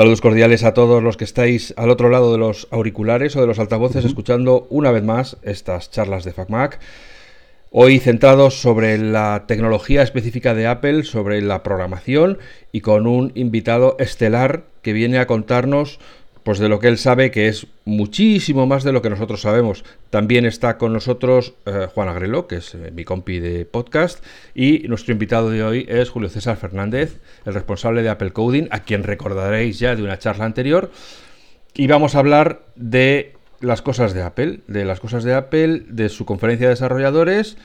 Saludos cordiales a todos los que estáis al otro lado de los auriculares o de los altavoces escuchando una vez más estas charlas de FacMac. Hoy centrados sobre la tecnología específica de Apple, sobre la programación y con un invitado estelar que viene a contarnos pues de lo que él sabe, que es muchísimo más de lo que nosotros sabemos. También está con nosotros eh, Juan Agrelo, que es eh, mi compi de podcast, y nuestro invitado de hoy es Julio César Fernández, el responsable de Apple Coding, a quien recordaréis ya de una charla anterior. Y vamos a hablar de las cosas de Apple, de las cosas de Apple, de su conferencia de desarrolladores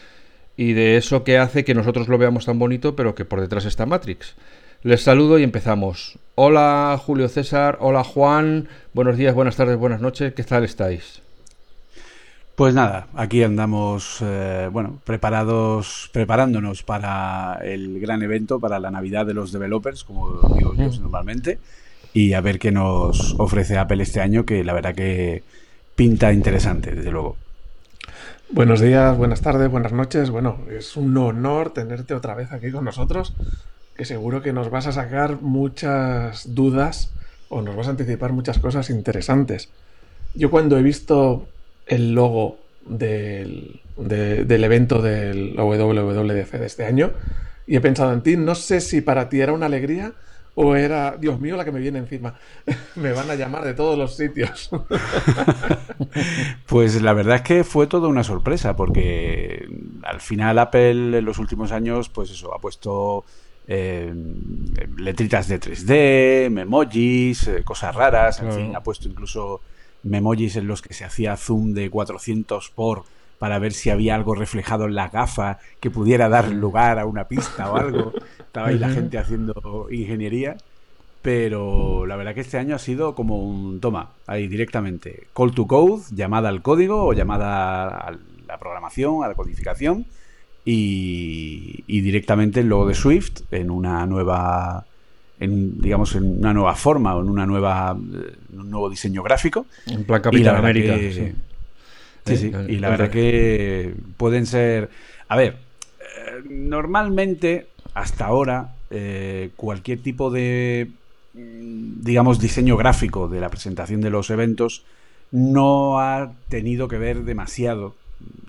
y de eso que hace que nosotros lo veamos tan bonito, pero que por detrás está Matrix. Les saludo y empezamos. Hola Julio César, hola Juan, buenos días, buenas tardes, buenas noches, ¿qué tal estáis? Pues nada, aquí andamos, eh, bueno, preparados, preparándonos para el gran evento, para la Navidad de los developers, como digo yo normalmente, y a ver qué nos ofrece Apple este año, que la verdad que pinta interesante, desde luego. Buenos días, buenas tardes, buenas noches. Bueno, es un honor tenerte otra vez aquí con nosotros que seguro que nos vas a sacar muchas dudas o nos vas a anticipar muchas cosas interesantes. Yo cuando he visto el logo del, del evento del WWDC de este año y he pensado en ti, no sé si para ti era una alegría o era, Dios mío, la que me viene encima. me van a llamar de todos los sitios. pues la verdad es que fue toda una sorpresa porque al final Apple en los últimos años, pues eso, ha puesto eh, letritas de 3D, memojis, eh, cosas raras, en fin, ha puesto incluso memojis en los que se hacía zoom de 400 por para ver si había algo reflejado en la gafa que pudiera dar lugar a una pista o algo. Estaba ahí la gente haciendo ingeniería. Pero la verdad que este año ha sido como un toma, ahí directamente. Call to code, llamada al código o llamada a la programación, a la codificación y, directamente el logo de Swift en una nueva en, digamos en una nueva forma o en una nueva un nuevo diseño gráfico en plan Capitán América sí. Sí, y la verdad que pueden ser a ver eh, normalmente hasta ahora eh, cualquier tipo de digamos diseño gráfico de la presentación de los eventos no ha tenido que ver demasiado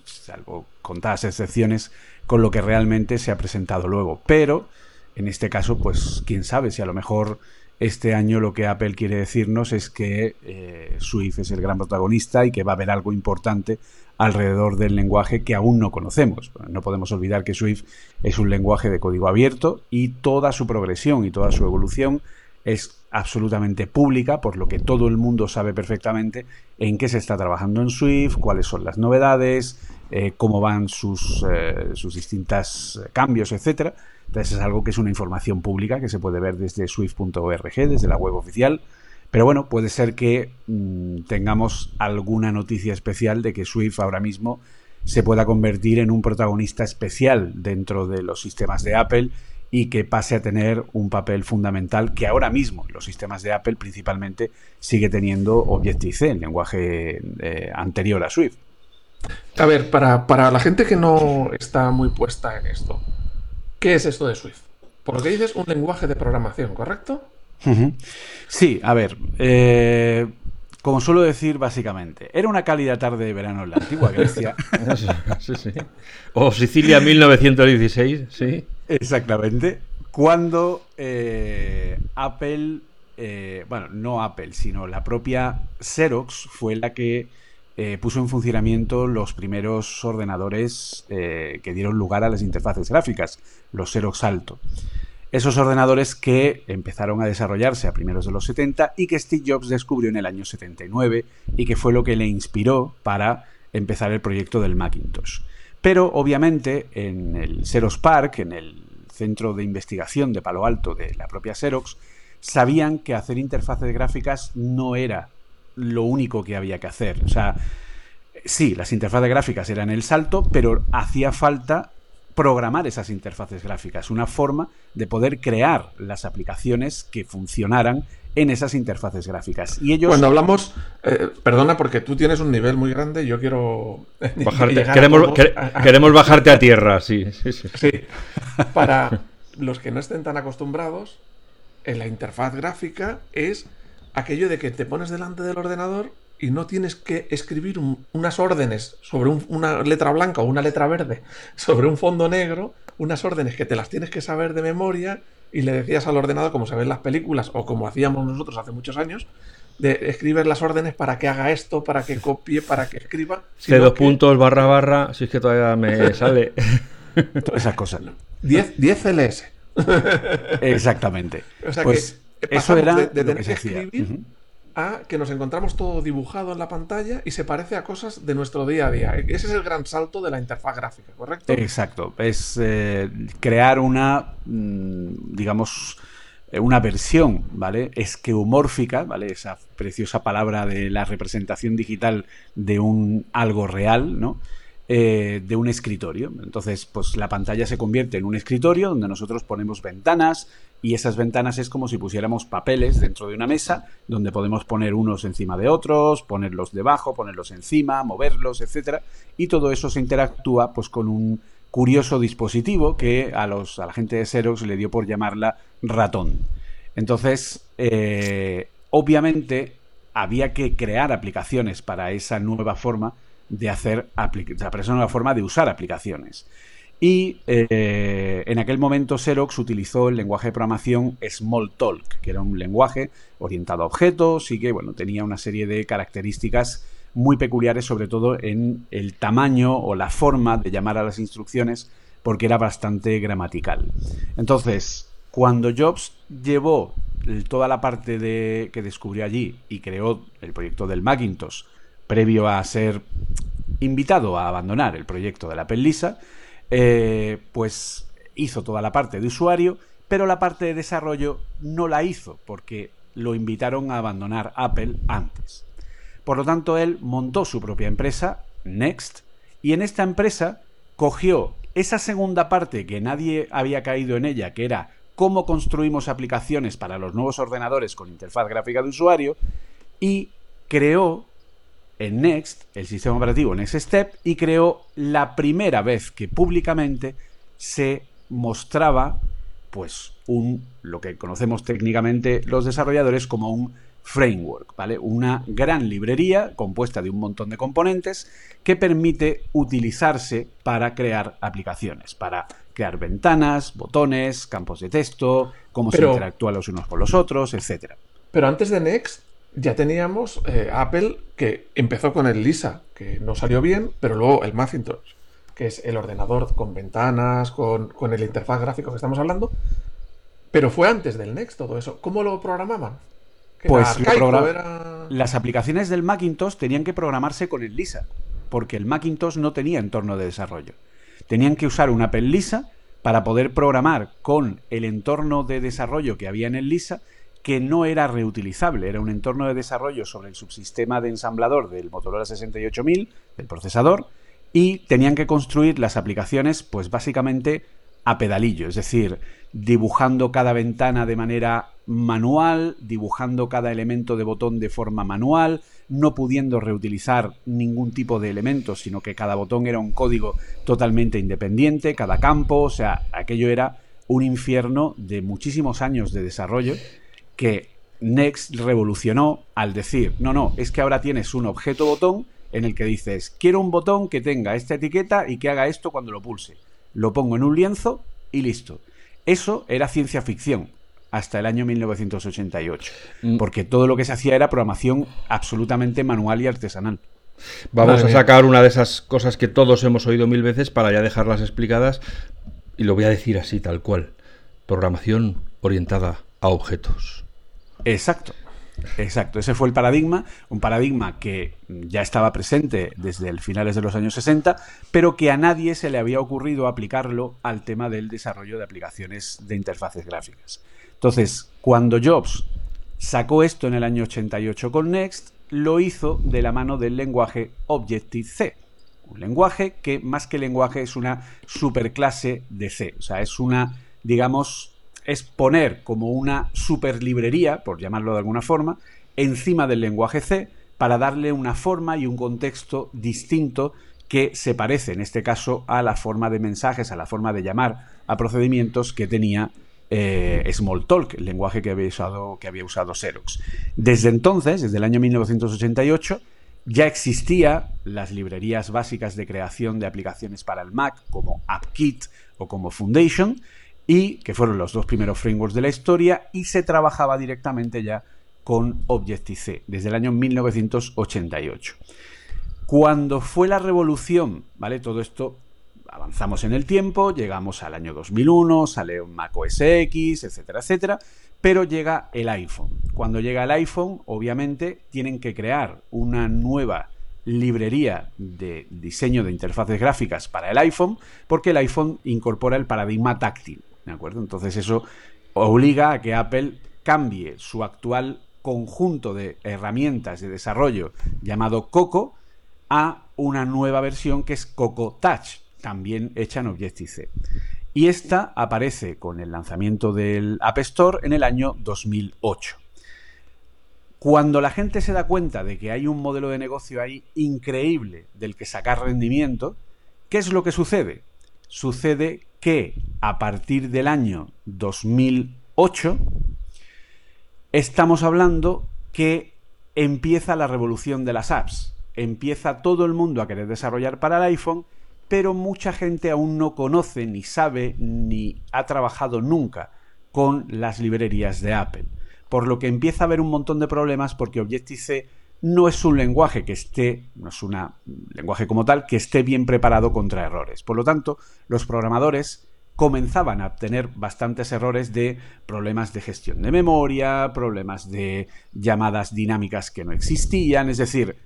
salvo contadas excepciones con lo que realmente se ha presentado luego. Pero, en este caso, pues quién sabe si a lo mejor este año lo que Apple quiere decirnos es que eh, Swift es el gran protagonista y que va a haber algo importante alrededor del lenguaje que aún no conocemos. No podemos olvidar que Swift es un lenguaje de código abierto y toda su progresión y toda su evolución es absolutamente pública, por lo que todo el mundo sabe perfectamente en qué se está trabajando en Swift, cuáles son las novedades, eh, cómo van sus, eh, sus distintos cambios, etcétera. Entonces es algo que es una información pública que se puede ver desde swift.org, desde la web oficial. Pero bueno, puede ser que mm, tengamos alguna noticia especial de que Swift ahora mismo se pueda convertir en un protagonista especial dentro de los sistemas de Apple y que pase a tener un papel fundamental que ahora mismo los sistemas de Apple principalmente sigue teniendo Objective-C, el lenguaje eh, anterior a Swift. A ver, para, la gente que no está muy puesta en esto, ¿qué es esto de Swift? Por lo que dices, un lenguaje de programación, ¿correcto? Sí, a ver, eh, como suelo decir básicamente, era una cálida tarde de verano en la antigua Grecia. sí, sí. O Sicilia 1916, sí. Exactamente. Cuando eh, Apple, eh, bueno, no Apple, sino la propia Xerox fue la que eh, puso en funcionamiento los primeros ordenadores que dieron lugar a las interfaces gráficas, los Xerox Alto. Esos ordenadores que empezaron a desarrollarse a primeros de los 70 y que Steve Jobs descubrió en el año 79 y que fue lo que le inspiró para empezar el proyecto del Macintosh. Pero obviamente en el Xerox Park, en el centro de investigación de Palo Alto de la propia Xerox, sabían que hacer interfaces gráficas no era lo único que había que hacer. O sea, sí, las interfaces gráficas eran el salto, pero hacía falta programar esas interfaces gráficas, una forma de poder crear las aplicaciones que funcionaran en esas interfaces gráficas. Y ellos... Cuando hablamos, eh, perdona porque tú tienes un nivel muy grande, yo quiero... Bajarte, queremos, queremos bajarte a tierra, sí, sí, sí. sí. Para los que no estén tan acostumbrados, en la interfaz gráfica es aquello de que te pones delante del ordenador y no tienes que escribir unas órdenes sobre una letra blanca o una letra verde sobre un fondo negro, unas órdenes que te las tienes que saber de memoria y le decías al ordenador, como se ve en las películas o como hacíamos nosotros hace muchos años, de escribir las órdenes para que haga esto, para que copie, para que escriba. C dos puntos, barra, barra, si es que todavía me sale. Todas esas cosas. 10, 10 CLS. Exactamente. O sea pues que eso era de, tener que, escribir a que nos encontramos todo dibujado en la pantalla y se parece a cosas de nuestro día a día. Ese es el gran salto de la interfaz gráfica, ¿correcto? Exacto. Es eh, crear una, mm, digamos, eh, una versión, ¿vale? Esqueomórfica, ¿vale? Esa preciosa palabra de la representación digital de un algo real, ¿no? Eh, de un escritorio. Entonces, pues la pantalla se convierte en un escritorio donde nosotros ponemos ventanas y esas ventanas es como si pusiéramos papeles dentro de una mesa donde podemos poner unos encima de otros, ponerlos debajo, ponerlos encima, moverlos, etcétera, y todo eso se interactúa pues con un curioso dispositivo que a los a la gente de Xerox le dio por llamarla ratón. Entonces, eh, obviamente había que crear aplicaciones para esa nueva forma de hacer esa nueva forma de usar aplicaciones. Y eh, en aquel momento Xerox utilizó el lenguaje de programación Smalltalk, que era un lenguaje orientado a objetos y que bueno, tenía una serie de características muy peculiares, sobre todo en el tamaño o la forma de llamar a las instrucciones, porque era bastante gramatical. Entonces, cuando Jobs llevó toda la parte de, que descubrió allí y creó el proyecto del Macintosh, previo a ser invitado a abandonar el proyecto de la Apple Lisa, eh, pues hizo toda la parte de usuario, pero la parte de desarrollo no la hizo porque lo invitaron a abandonar Apple antes. Por lo tanto, él montó su propia empresa, Next, y en esta empresa cogió esa segunda parte que nadie había caído en ella, que era cómo construimos aplicaciones para los nuevos ordenadores con interfaz gráfica de usuario, y creó en Next, el sistema operativo Next Step, y creó la primera vez que públicamente se mostraba pues un lo que conocemos técnicamente los desarrolladores como un framework, ¿vale? Una gran librería compuesta de un montón de componentes que permite utilizarse para crear aplicaciones, para crear ventanas, botones, campos de texto, cómo se interactúan los unos con los otros, etcétera. Pero antes de Next ya teníamos eh, Apple que empezó con el Lisa, que no salió bien, pero luego el Macintosh, que es el ordenador con ventanas, con, el interfaz gráfico que estamos hablando. Pero fue antes del Next todo eso. ¿Cómo lo programaban? Pues las aplicaciones del Macintosh tenían que programarse con el Lisa, porque el Macintosh no tenía entorno de desarrollo. Tenían que usar un Apple Lisa para poder programar con el entorno de desarrollo que había en el Lisa que no era reutilizable, era un entorno de desarrollo sobre el subsistema de ensamblador del Motorola 68000, del procesador, y tenían que construir las aplicaciones pues básicamente a pedalillo, es decir, dibujando cada ventana de manera manual, dibujando cada elemento de botón de forma manual, no pudiendo reutilizar ningún tipo de elementos, sino que cada botón era un código totalmente independiente, cada campo, o sea, aquello era un infierno de muchísimos años de desarrollo que Next revolucionó al decir, no, no, es que ahora tienes un objeto botón en el que dices, quiero un botón que tenga esta etiqueta y que haga esto cuando lo pulse. Lo pongo en un lienzo y listo. Eso era ciencia ficción hasta el año 1988, mm. porque todo lo que se hacía era programación absolutamente manual y artesanal. Vamos a sacar una de esas cosas que todos hemos oído mil veces para ya dejarlas explicadas y lo voy a decir así, tal cual. Programación orientada a objetos. Exacto. Exacto, ese fue el paradigma, un paradigma que ya estaba presente desde el finales de los años 60, pero que a nadie se le había ocurrido aplicarlo al tema del desarrollo de aplicaciones de interfaces gráficas. Entonces, cuando Jobs sacó esto en el año 88 con Next, lo hizo de la mano del lenguaje Objective-C, un lenguaje que más que lenguaje es una superclase de C, o sea, es una, digamos, es poner como una super librería, por llamarlo de alguna forma, encima del lenguaje C para darle una forma y un contexto distinto que se parece en este caso a la forma de mensajes, a la forma de llamar a procedimientos que tenía eh, Smalltalk, el lenguaje que había, usado, que había usado Xerox. Desde entonces, desde el año 1988, ya existían las librerías básicas de creación de aplicaciones para el Mac, como AppKit o como Foundation, y que fueron los dos primeros frameworks de la historia, y se trabajaba directamente ya con Objective-C, desde el año 1988. Cuando fue la revolución, ¿vale? Todo esto avanzamos en el tiempo, llegamos al año 2001, sale un Mac OS X, etcétera, etcétera, pero llega el iPhone. Cuando llega el iPhone, obviamente tienen que crear una nueva librería de diseño de interfaces gráficas para el iPhone, porque el iPhone incorpora el paradigma táctil, ¿de acuerdo? Entonces eso obliga a que Apple cambie su actual conjunto de herramientas de desarrollo llamado Coco a una nueva versión que es Coco Touch, también hecha en Objective-C. Y esta aparece con el lanzamiento del App Store en el año 2008. Cuando la gente se da cuenta de que hay un modelo de negocio ahí increíble del que sacar rendimiento, ¿qué es lo que sucede? Sucede que a partir del año 2008 estamos hablando que empieza la revolución de las apps. Empieza todo el mundo a querer desarrollar para el iPhone pero mucha gente aún no conoce, ni sabe, ni ha trabajado nunca con las librerías de Apple. Por lo que empieza a haber un montón de problemas porque Objective-C no es un lenguaje que esté, no es un lenguaje como tal, que esté bien preparado contra errores. Por lo tanto, los programadores comenzaban a tener bastantes errores de problemas de gestión de memoria, problemas de llamadas dinámicas que no existían, es decir,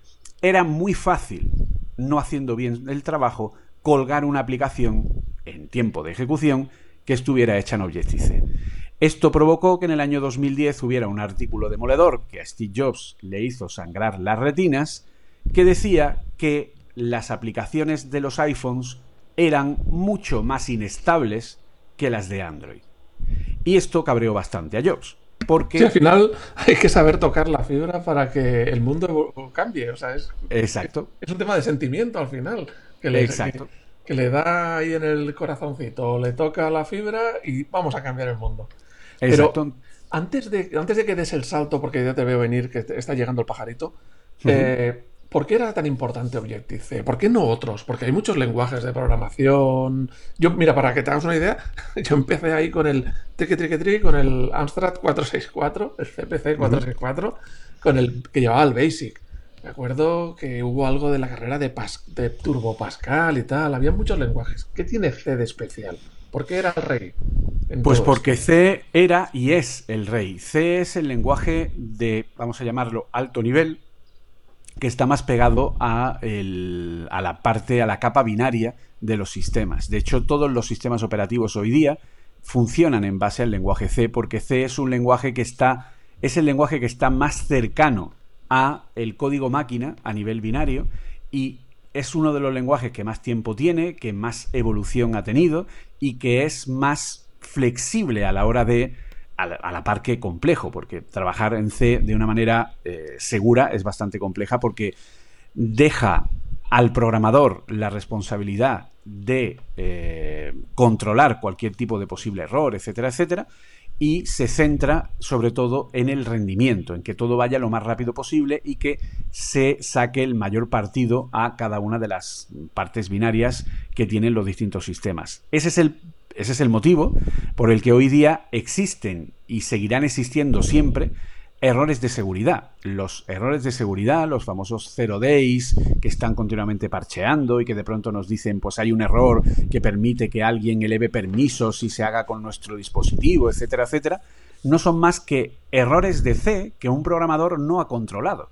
era muy fácil, no haciendo bien el trabajo, colgar una aplicación en tiempo de ejecución que estuviera hecha en Objective-C. Esto provocó que en el año 2010 hubiera un artículo demoledor que a Steve Jobs le hizo sangrar las retinas, que decía que las aplicaciones de los iPhones eran mucho más inestables que las de Android. Y esto cabreó bastante a Jobs. Porque... al final hay que saber tocar la fibra para que el mundo cambie. O sea, es, Exacto. es un tema de sentimiento al final que le, Exacto. Que, le da ahí en el corazoncito, le toca la fibra y vamos a cambiar el mundo. Pero antes de, antes de que des el salto, porque ya te veo venir que está llegando el pajarito, eh, ¿por qué era tan importante Objective-C? ¿Por qué no otros? Porque hay muchos lenguajes de programación. Yo, mira, para que te hagas una idea, yo empecé ahí con el triqui triqui triqui, con el Amstrad 464, el CPC 464, con el que llevaba el Basic. Me acuerdo que hubo algo de la carrera de, de Turbo Pascal y tal. Había muchos lenguajes. ¿Qué tiene C de especial? ¿Por qué era el rey? Pues porque C era y es el rey. C es el lenguaje de, vamos a llamarlo, alto nivel, que está más pegado a, a la parte, a la capa binaria de los sistemas. De hecho, todos los sistemas operativos hoy día funcionan en base al lenguaje C, porque C es un lenguaje que está, es el lenguaje que está más cercano a el código máquina a nivel binario y es uno de los lenguajes que más tiempo tiene, que más evolución ha tenido y que es más flexible a la hora de a la, par que complejo, porque trabajar en C de una manera eh, segura es bastante compleja porque deja al programador la responsabilidad de eh, controlar cualquier tipo de posible error, etcétera, etcétera, y se centra sobre todo en el rendimiento, en que todo vaya lo más rápido posible y que se saque el mayor partido a cada una de las partes binarias que tienen los distintos sistemas. Ese es el, ese es el motivo por el que hoy día existen y seguirán existiendo siempre errores de seguridad. Los errores de seguridad, los famosos zero days, que están continuamente parcheando y que de pronto nos dicen, pues hay un error que permite que alguien eleve permisos y se haga con nuestro dispositivo, etcétera, etcétera, no son más que errores de C que un programador no ha controlado.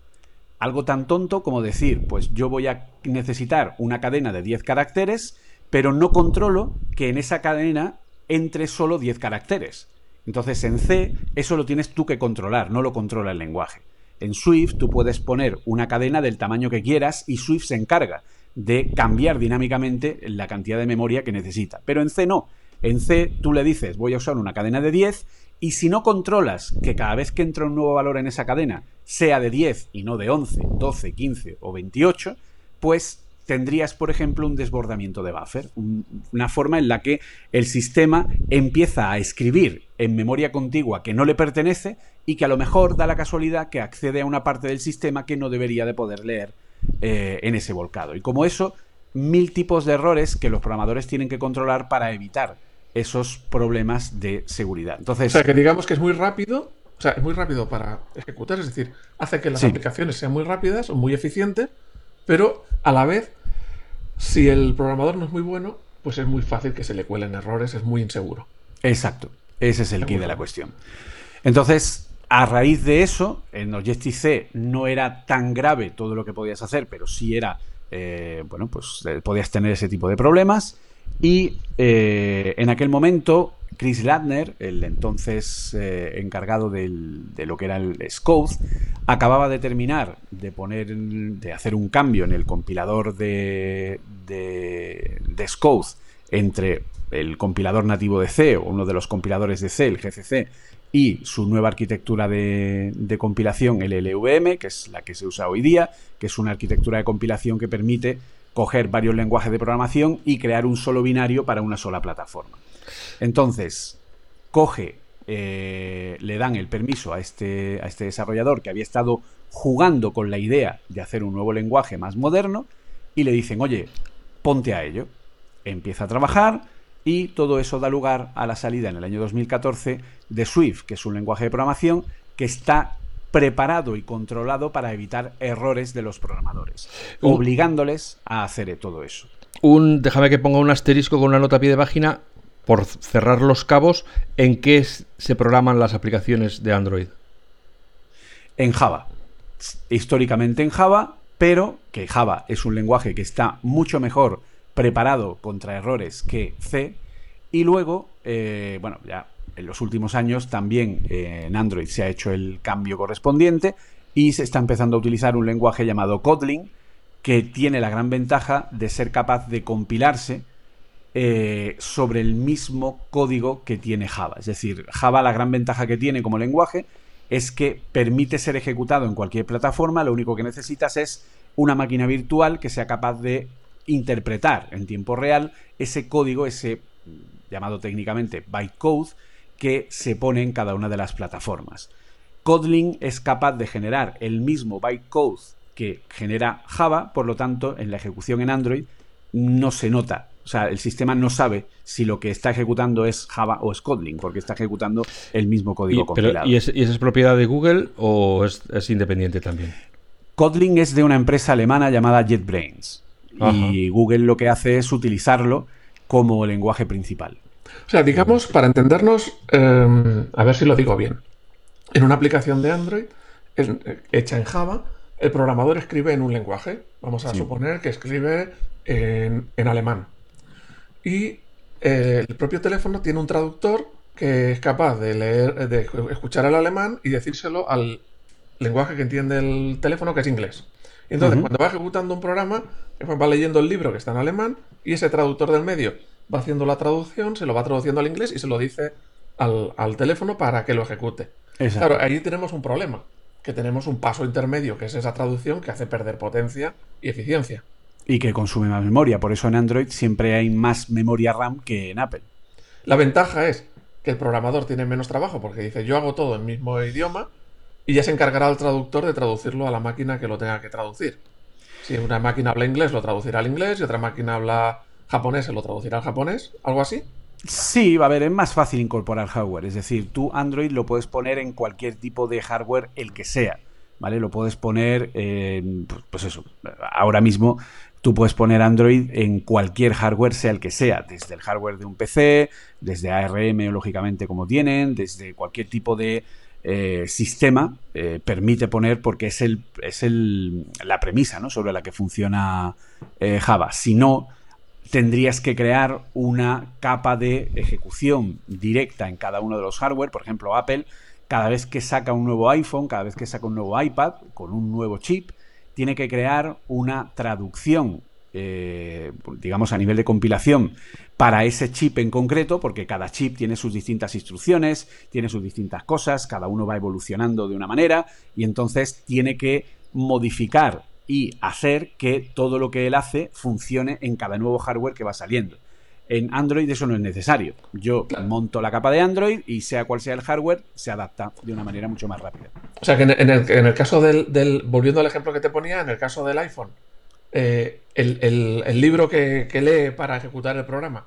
Algo tan tonto como decir, pues yo voy a necesitar una cadena de 10 caracteres, pero no controlo que en esa cadena entre solo 10 caracteres. Entonces en C eso lo tienes tú que controlar, no lo controla el lenguaje. En Swift tú puedes poner una cadena del tamaño que quieras y Swift se encarga de cambiar dinámicamente la cantidad de memoria que necesita. Pero en C no. En C tú le dices voy a usar una cadena de 10 y si no controlas que cada vez que entra un nuevo valor en esa cadena sea de 10 y no de 11, 12, 15 o 28, pues tendrías, por ejemplo, un desbordamiento de buffer, una forma en la que el sistema empieza a escribir en memoria contigua que no le pertenece y que a lo mejor da la casualidad que accede a una parte del sistema que no debería de poder leer eh, en ese volcado. Y como eso, mil tipos de errores que los programadores tienen que controlar para evitar esos problemas de seguridad. Entonces, o sea, que digamos que es muy rápido, o sea, es muy rápido para ejecutar, es decir, hace que las aplicaciones sean muy rápidas o muy eficientes, pero a la vez, si el programador no es muy bueno, pues es muy fácil que se le cuelen errores, es muy inseguro. Exacto, ese es el key de la cuestión. Entonces, a raíz de eso, en Objective-C no era tan grave todo lo que podías hacer, pero sí era, eh, bueno, pues eh, podías tener ese tipo de problemas. Y eh, en aquel momento, Chris Ladner, el entonces encargado de lo que era el Scode, acababa de terminar de poner, de hacer un cambio en el compilador de, de, de entre el compilador nativo de C o uno de los compiladores de C, el GCC, y su nueva arquitectura de, compilación, el LVM, que es la que se usa hoy día, que es una arquitectura de compilación que permite coger varios lenguajes de programación y crear un solo binario para una sola plataforma. Entonces, coge, eh, le dan el permiso a este, a este desarrollador que había estado jugando con la idea de hacer un nuevo lenguaje más moderno y le dicen, oye, ponte a ello. Empieza a trabajar, y todo eso da lugar a la salida en el año 2014 de Swift, que es un lenguaje de programación que está preparado y controlado para evitar errores de los programadores, obligándoles a hacer todo eso. Un, déjame que ponga un asterisco con una nota a pie de página por cerrar los cabos. ¿En qué se programan las aplicaciones de Android? En Java. Históricamente en Java, pero que Java es un lenguaje que está mucho mejor preparado contra errores que C. Y luego, eh, bueno, ya en los últimos años también eh, en Android se ha hecho el cambio correspondiente y se está empezando a utilizar un lenguaje llamado Kotlin que tiene la gran ventaja de ser capaz de compilarse eh, sobre el mismo código que tiene Java. Es decir, Java la gran ventaja que tiene como lenguaje es que permite ser ejecutado en cualquier plataforma, lo único que necesitas es una máquina virtual que sea capaz de interpretar en tiempo real ese código, ese llamado técnicamente bytecode, que se pone en cada una de las plataformas. Kotlin es capaz de generar el mismo bytecode que genera Java, por lo tanto, en la ejecución en Android no se nota. O sea, el sistema no sabe si lo que está ejecutando es Java o es Kotlin, porque está ejecutando el mismo código ¿Y, compilado. ¿y, esa es propiedad de Google o es, es independiente también? Kotlin es de una empresa alemana llamada JetBrains. Y Google lo que hace es utilizarlo como lenguaje principal. O sea, digamos, para entendernos, em, a ver si lo digo bien. En una aplicación de Android hecha en Java, el programador escribe en un lenguaje. Vamos a suponer que escribe en, alemán. Y eh, el propio teléfono tiene un traductor que es capaz de leer, de escuchar el alemán y decírselo al lenguaje que entiende el teléfono, que es inglés. Y entonces, cuando va ejecutando un programa, va leyendo el libro que está en alemán y ese traductor del medio va haciendo la traducción, se lo va traduciendo al inglés y se lo dice al, teléfono para que lo ejecute. Claro, ahí tenemos un problema, que tenemos un paso intermedio, que es esa traducción que hace perder potencia y eficiencia. Y que consume más memoria, por eso en Android siempre hay más memoria RAM que en Apple. La ventaja es que el programador tiene menos trabajo porque dice yo hago todo en mismo idioma y ya se encargará el traductor de traducirlo a la máquina que lo tenga que traducir. Si una máquina habla inglés, lo traducirá al inglés, y otra máquina habla japonés, se lo traducirá al japonés, algo así. Sí, va a ver, es más fácil incorporar hardware. Es decir, tú Android lo puedes poner en cualquier tipo de hardware, el que sea. ¿Vale? Lo puedes poner. Pues, pues eso. Ahora mismo tú puedes poner Android en cualquier hardware, sea el que sea. Desde el hardware de un PC, desde ARM, lógicamente, como tienen, desde cualquier tipo de eh, sistema eh, permite poner porque es, el, es el, la premisa ¿no? sobre la que funciona eh, Java. Si no, tendrías que crear una capa de ejecución directa en cada uno de los hardware. Por ejemplo, Apple, cada vez que saca un nuevo iPhone, cada vez que saca un nuevo iPad con un nuevo chip, tiene que crear una traducción eh, digamos, a nivel de compilación para ese chip en concreto, porque cada chip tiene sus distintas instrucciones, tiene sus distintas cosas, cada uno va evolucionando de una manera y entonces tiene que modificar y hacer que todo lo que él hace funcione en cada nuevo hardware que va saliendo. En Android eso no es necesario. Yo monto la capa de Android y sea cual sea el hardware, se adapta de una manera mucho más rápida. O sea que en el, caso del, volviendo al ejemplo que te ponía, en el caso del iPhone, eh, el, libro que, lee para ejecutar el programa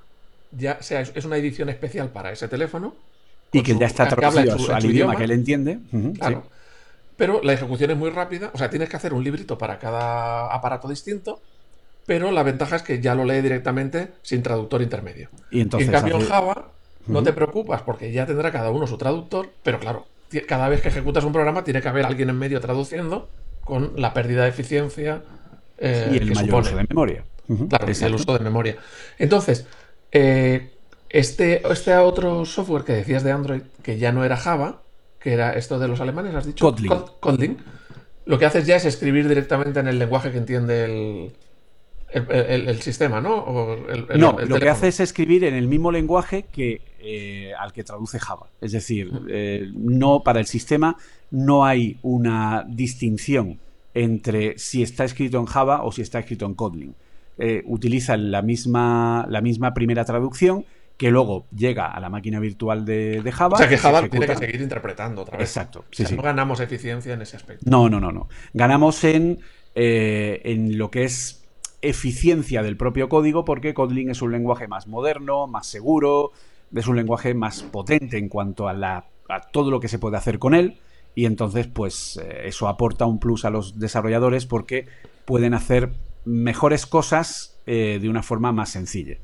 ya sea, es una edición especial para ese teléfono. Y que ya está traducido al idioma, que él entiende. claro. Pero la ejecución es muy rápida. O sea, tienes que hacer un librito para cada aparato distinto. Pero la ventaja es que ya lo lee directamente sin traductor intermedio. Y, entonces, en cambio, en Java no te preocupas porque ya tendrá cada uno su traductor. Pero claro, cada vez que ejecutas un programa tiene que haber alguien en medio traduciendo con la pérdida de eficiencia. Eh, y el mayor uso de memoria. Claro, el uso de memoria. Entonces, eh, este, este otro software que decías de Android, que ya no era Java, que era esto de los alemanes, has dicho. Kotlin. Lo que haces ya es escribir directamente en el lenguaje que entiende el, sistema, ¿no? no, lo que hace es escribir en el mismo lenguaje que eh, al que traduce Java. Es decir, eh, no para el sistema no hay una distinción entre si está escrito en Java o si está escrito en Kotlin. Eh, utilizan la misma, la misma primera traducción que luego llega a la máquina virtual de, Java. O sea que Java tiene que seguir interpretando otra vez. Exacto. No ganamos eficiencia en ese aspecto. No, no, no, no. Ganamos en, eh, en lo que es eficiencia del propio código, porque Kotlin es un lenguaje más moderno, más seguro, es un lenguaje más potente en cuanto a, la, a todo lo que se puede hacer con él. Y entonces, pues eh, eso aporta un plus a los desarrolladores porque pueden hacer mejores cosas eh, de una forma más sencilla.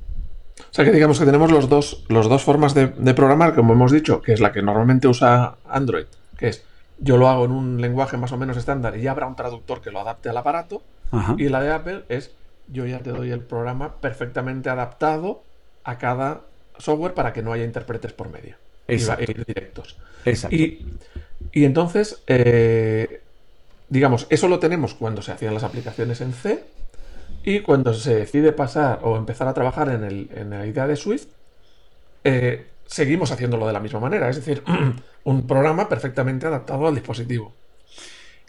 O sea que digamos que tenemos los dos, los dos formas de, programar, como hemos dicho, que es la que normalmente usa Android, que es yo lo hago en un lenguaje más o menos estándar y ya habrá un traductor que lo adapte al aparato. Y la de Apple es yo ya te doy el programa perfectamente adaptado a cada software para que no haya intérpretes por medio. Exacto. Y, directos. Y, entonces, eh, digamos, eso lo tenemos cuando se hacían las aplicaciones en C y cuando se decide pasar o empezar a trabajar en, la idea de Swift, eh, seguimos haciéndolo de la misma manera. Es decir, un programa perfectamente adaptado al dispositivo.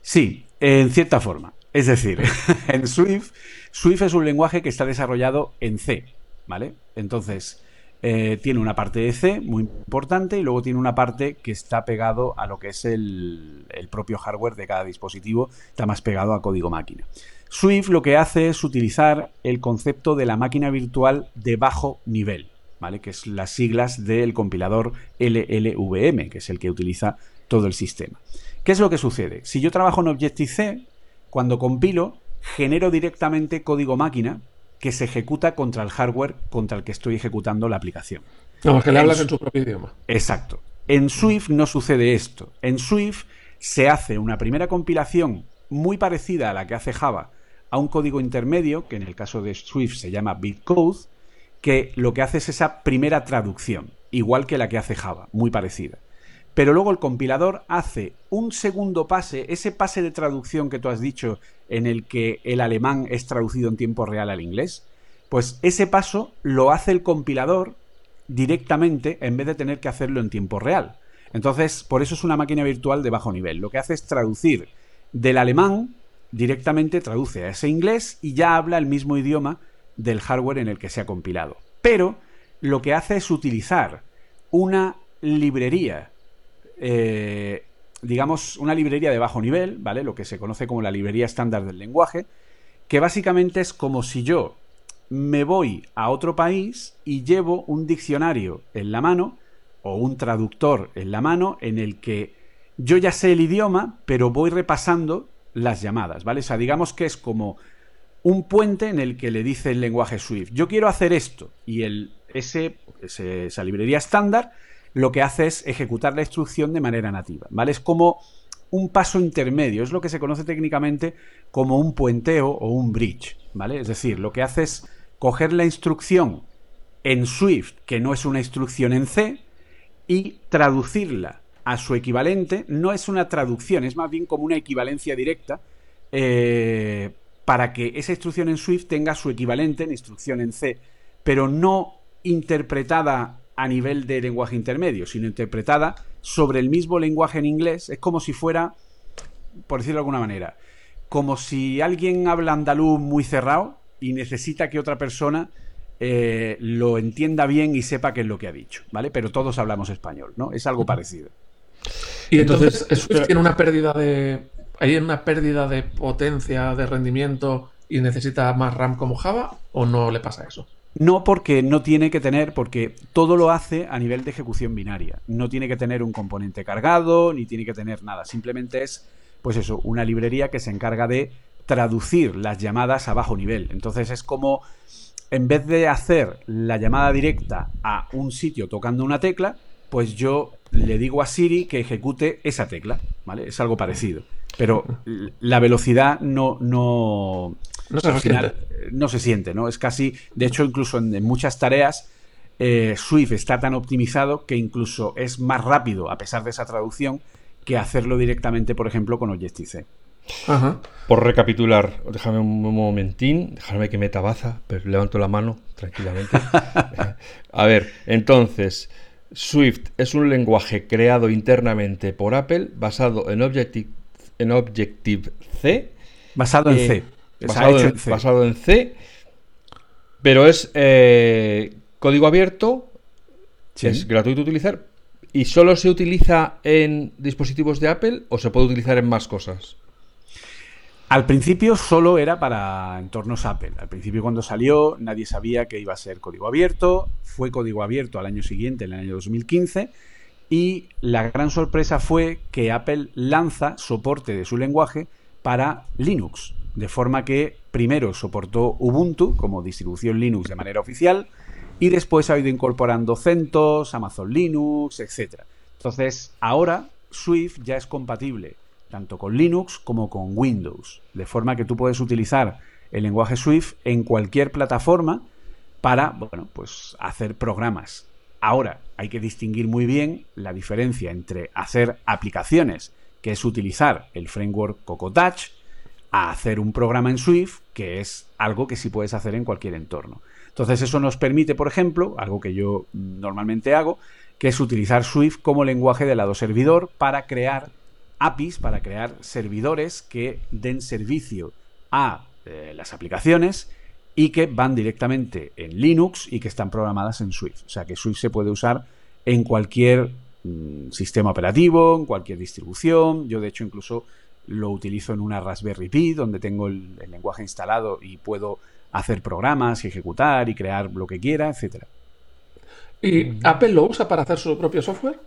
Sí, en cierta forma. Es decir, en Swift, Swift es un lenguaje que está desarrollado en C, ¿vale? Entonces, eh, tiene una parte de C muy importante y luego tiene una parte que está pegado a lo que es el, el propio hardware de cada dispositivo, está más pegado a código máquina. Swift lo que hace es utilizar el concepto de la máquina virtual de bajo nivel, ¿vale? Que es las siglas del compilador LLVM, que es el que utiliza todo el sistema. ¿Qué es lo que sucede? Si yo trabajo en Objective-C, cuando compilo, genero directamente código máquina que se ejecuta contra el hardware contra el que estoy ejecutando la aplicación. No, que le hablas en su propio idioma. Exacto. En Swift no sucede esto. En Swift se hace una primera compilación muy parecida a la que hace Java a un código intermedio, que en el caso de Swift se llama bitcode, que lo que hace es esa primera traducción, igual que la que hace Java, muy parecida. Pero luego el compilador hace un segundo pase, ese pase de traducción que tú has dicho en el que el alemán es traducido en tiempo real al inglés, pues ese paso lo hace el compilador directamente en vez de tener que hacerlo en tiempo real. Entonces, por eso es una máquina virtual de bajo nivel. Lo que hace es traducir del alemán directamente traduce a ese inglés y ya habla el mismo idioma del hardware en el que se ha compilado. Pero lo que hace es utilizar una librería, eh, digamos, una librería de bajo nivel, ¿vale? Lo que se conoce como la librería estándar del lenguaje, que básicamente es como si yo me voy a otro país y llevo un diccionario en la mano o un traductor en la mano en el que yo ya sé el idioma, pero voy repasando las llamadas, ¿vale? O sea, digamos que es como un puente en el que le dice el lenguaje Swift, yo quiero hacer esto, y el, ese, esa librería estándar lo que hace es ejecutar la instrucción de manera nativa, ¿vale? Es como un paso intermedio, es lo que se conoce técnicamente como un puenteo o un bridge, ¿vale? Es decir, lo que hace es coger la instrucción en Swift, que no es una instrucción en C, y traducirla a su equivalente, no es una traducción, es más bien como una equivalencia directa eh, para que esa instrucción en Swift tenga su equivalente en instrucción en C, pero no interpretada a nivel de lenguaje intermedio, sino interpretada sobre el mismo lenguaje en inglés. Es como si fuera, por decirlo de alguna manera, como si alguien habla andaluz muy cerrado y necesita que otra persona eh, lo entienda bien y sepa qué es lo que ha dicho, ¿vale? Pero todos hablamos español, ¿no? Es algo parecido. Y entonces, ¿eso tiene una pérdida de. ¿Hay una pérdida de potencia, de rendimiento y necesita más RAM como Java? ¿O no le pasa eso? No porque no tiene que tener, porque todo lo hace a nivel de ejecución binaria. No tiene que tener un componente cargado, ni tiene que tener nada. Simplemente es, pues eso, una librería que se encarga de traducir las llamadas a bajo nivel. Entonces es como en vez de hacer la llamada directa a un sitio tocando una tecla, pues yo le digo a Siri que ejecute esa tecla, ¿vale? Es algo parecido. Pero la velocidad no, no, no se, siente. no se siente, ¿no? Es casi, de hecho, incluso en, muchas tareas, eh, Swift está tan optimizado que incluso es más rápido, a pesar de esa traducción, que hacerlo directamente, por ejemplo, con Objective-C. Por recapitular, déjame un momentín, déjame que meta baza, pero levanto la mano tranquilamente. a ver, entonces, Swift es un lenguaje creado internamente por Apple basado en Objective, en Objective C. Basado en C. Basado en, C. Pero es eh, código abierto, es gratuito utilizar. ¿Y solo se utiliza en dispositivos de Apple o se puede utilizar en más cosas? Al principio solo era para entornos Apple. Al principio cuando salió nadie sabía que iba a ser código abierto. Fue código abierto al año siguiente, en el año 2015. Y la gran sorpresa fue que Apple lanza soporte de su lenguaje para Linux. De forma que primero soportó Ubuntu como distribución Linux de manera oficial y después ha ido incorporando CentOS, Amazon Linux, etc. Entonces ahora Swift ya es compatible tanto con Linux como con Windows, de forma que tú puedes utilizar el lenguaje Swift en cualquier plataforma para, bueno, pues hacer programas. Ahora, hay que distinguir muy bien la diferencia entre hacer aplicaciones, que es utilizar el framework Coco Touch, a hacer un programa en Swift, que es algo que sí puedes hacer en cualquier entorno. Entonces, eso nos permite, por ejemplo, algo que yo normalmente hago, que es utilizar Swift como lenguaje de lado servidor para crear APIs para crear servidores que den servicio a eh, las aplicaciones y que van directamente en Linux y que están programadas en Swift. O sea que Swift se puede usar en cualquier mm, sistema operativo, en cualquier distribución. Yo de hecho incluso lo utilizo en una Raspberry Pi donde tengo el, el lenguaje instalado y puedo hacer programas y ejecutar y crear lo que quiera, etcétera. ¿Y Apple lo usa para hacer su propio software?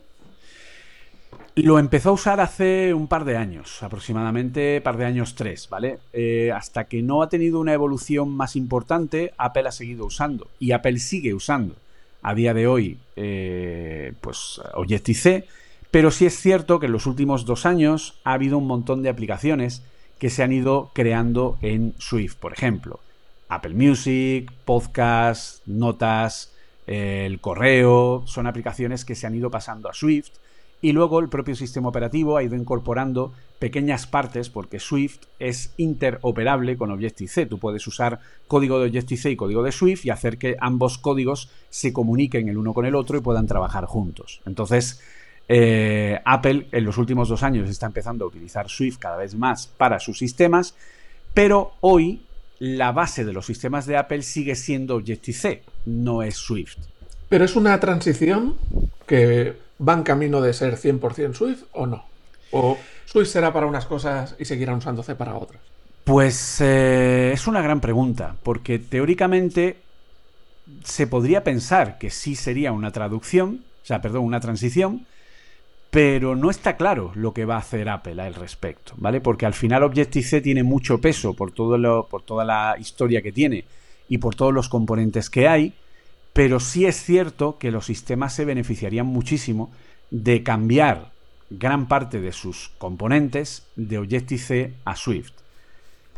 Lo empezó a usar hace un par de años, aproximadamente par de años tres, ¿vale? Eh, hasta que no ha tenido una evolución más importante, Apple ha seguido usando y Apple sigue usando. A día de hoy, eh, pues Objective-C, pero sí es cierto que en los últimos dos años ha habido un montón de aplicaciones que se han ido creando en Swift, por ejemplo, Apple Music, Podcast, Notas, el correo, son aplicaciones que se han ido pasando a Swift y luego el propio sistema operativo ha ido incorporando pequeñas partes porque Swift es interoperable con Objective-C. Tú puedes usar código de Objective-C y código de Swift y hacer que ambos códigos se comuniquen el uno con el otro y puedan trabajar juntos. Entonces, eh, Apple en los últimos dos años está empezando a utilizar Swift cada vez más para sus sistemas, pero hoy la base de los sistemas de Apple sigue siendo Objective-C, no es Swift. Pero es una transición que van camino de ser 100% Swift o no? ¿O Swift será para unas cosas y seguirán usando C para otras? Pues eh, es una gran pregunta, porque teóricamente se podría pensar que sí sería una traducción, o sea, perdón, una transición, pero no está claro lo que va a hacer Apple al respecto, ¿vale? Porque al final Objective-C tiene mucho peso por, todo lo, por toda la historia que tiene y por todos los componentes que hay, pero sí es cierto que los sistemas se beneficiarían muchísimo de cambiar gran parte de sus componentes de Objective-C a Swift.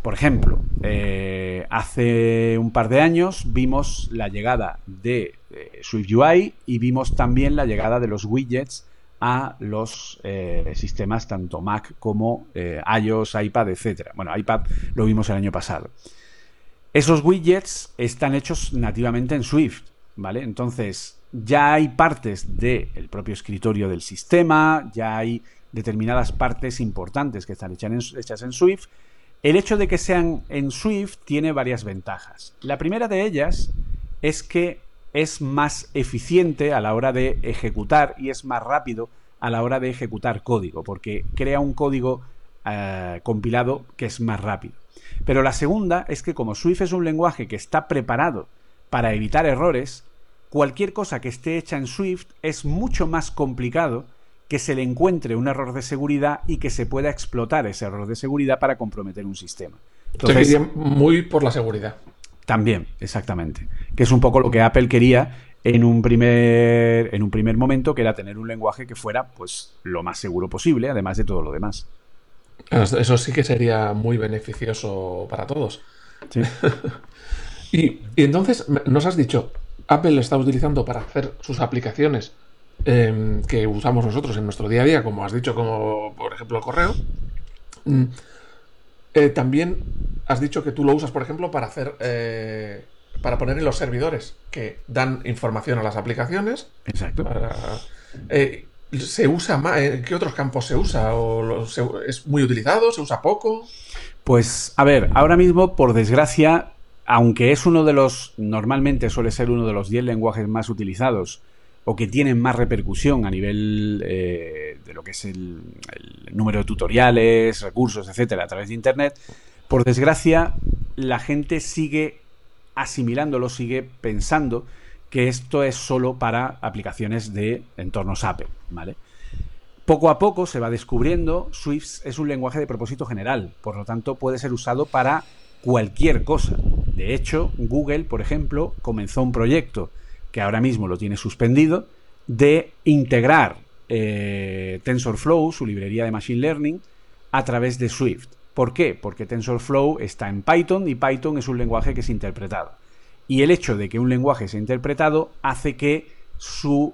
Por ejemplo, eh, hace un par de años vimos la llegada de eh, Swift UI y vimos también la llegada de los widgets a los eh, sistemas tanto Mac como iOS, iPad, etc. Bueno, iPad lo vimos el año pasado. Esos widgets están hechos nativamente en Swift ¿vale? Entonces, ya hay partes del propio escritorio del sistema, ya hay determinadas partes importantes que están hechas en, Swift El hecho de que sean en Swift tiene varias ventajas. La primera de ellas es que es más eficiente a la hora de ejecutar y es más rápido a la hora de ejecutar código, porque crea un código eh, compilado que es más rápido. Pero la segunda es que como Swift es un lenguaje que está preparado para evitar errores, cualquier cosa que esté hecha en Swift es mucho más complicado que se le encuentre un error de seguridad y que se pueda explotar ese error de seguridad para comprometer un sistema. Entonces, muy por la seguridad. También, exactamente. Que es un poco lo que Apple quería en un primer, en un primer momento, que era tener un lenguaje que fuera pues lo más seguro posible, además de todo lo demás. Eso sí que sería muy beneficioso para todos. y, entonces, nos has dicho, Apple está utilizando para hacer sus aplicaciones em, que usamos nosotros en nuestro día a día, como has dicho, como por ejemplo el correo. Mm, eh, también has dicho que tú lo usas, por ejemplo, para hacer. Eh, para poner en los servidores que dan información a las aplicaciones. Exacto. Eh, ¿Se usa más? ¿En qué otros campos se usa? ¿O ¿Es muy utilizado? ¿Se usa poco? Pues, a ver, ahora mismo, por desgracia, aunque es uno de los. Normalmente suele ser uno de los 10 lenguajes más utilizados o que tienen más repercusión a nivel de lo que es el, el, número de tutoriales, recursos, etcétera, a través de Internet, por desgracia, la gente sigue asimilándolo, sigue pensando que esto es solo para aplicaciones de entornos Apple, ¿vale? Poco a poco se va descubriendo, Swift es un lenguaje de propósito general, por lo tanto puede ser usado para cualquier cosa. De hecho, Google, por ejemplo, comenzó un proyecto que ahora mismo lo tiene suspendido, de integrar eh, TensorFlow, su librería de Machine Learning, a través de Swift. ¿Por qué? Porque TensorFlow está en Python y Python es un lenguaje que es interpretado. Y el hecho de que un lenguaje sea interpretado hace que su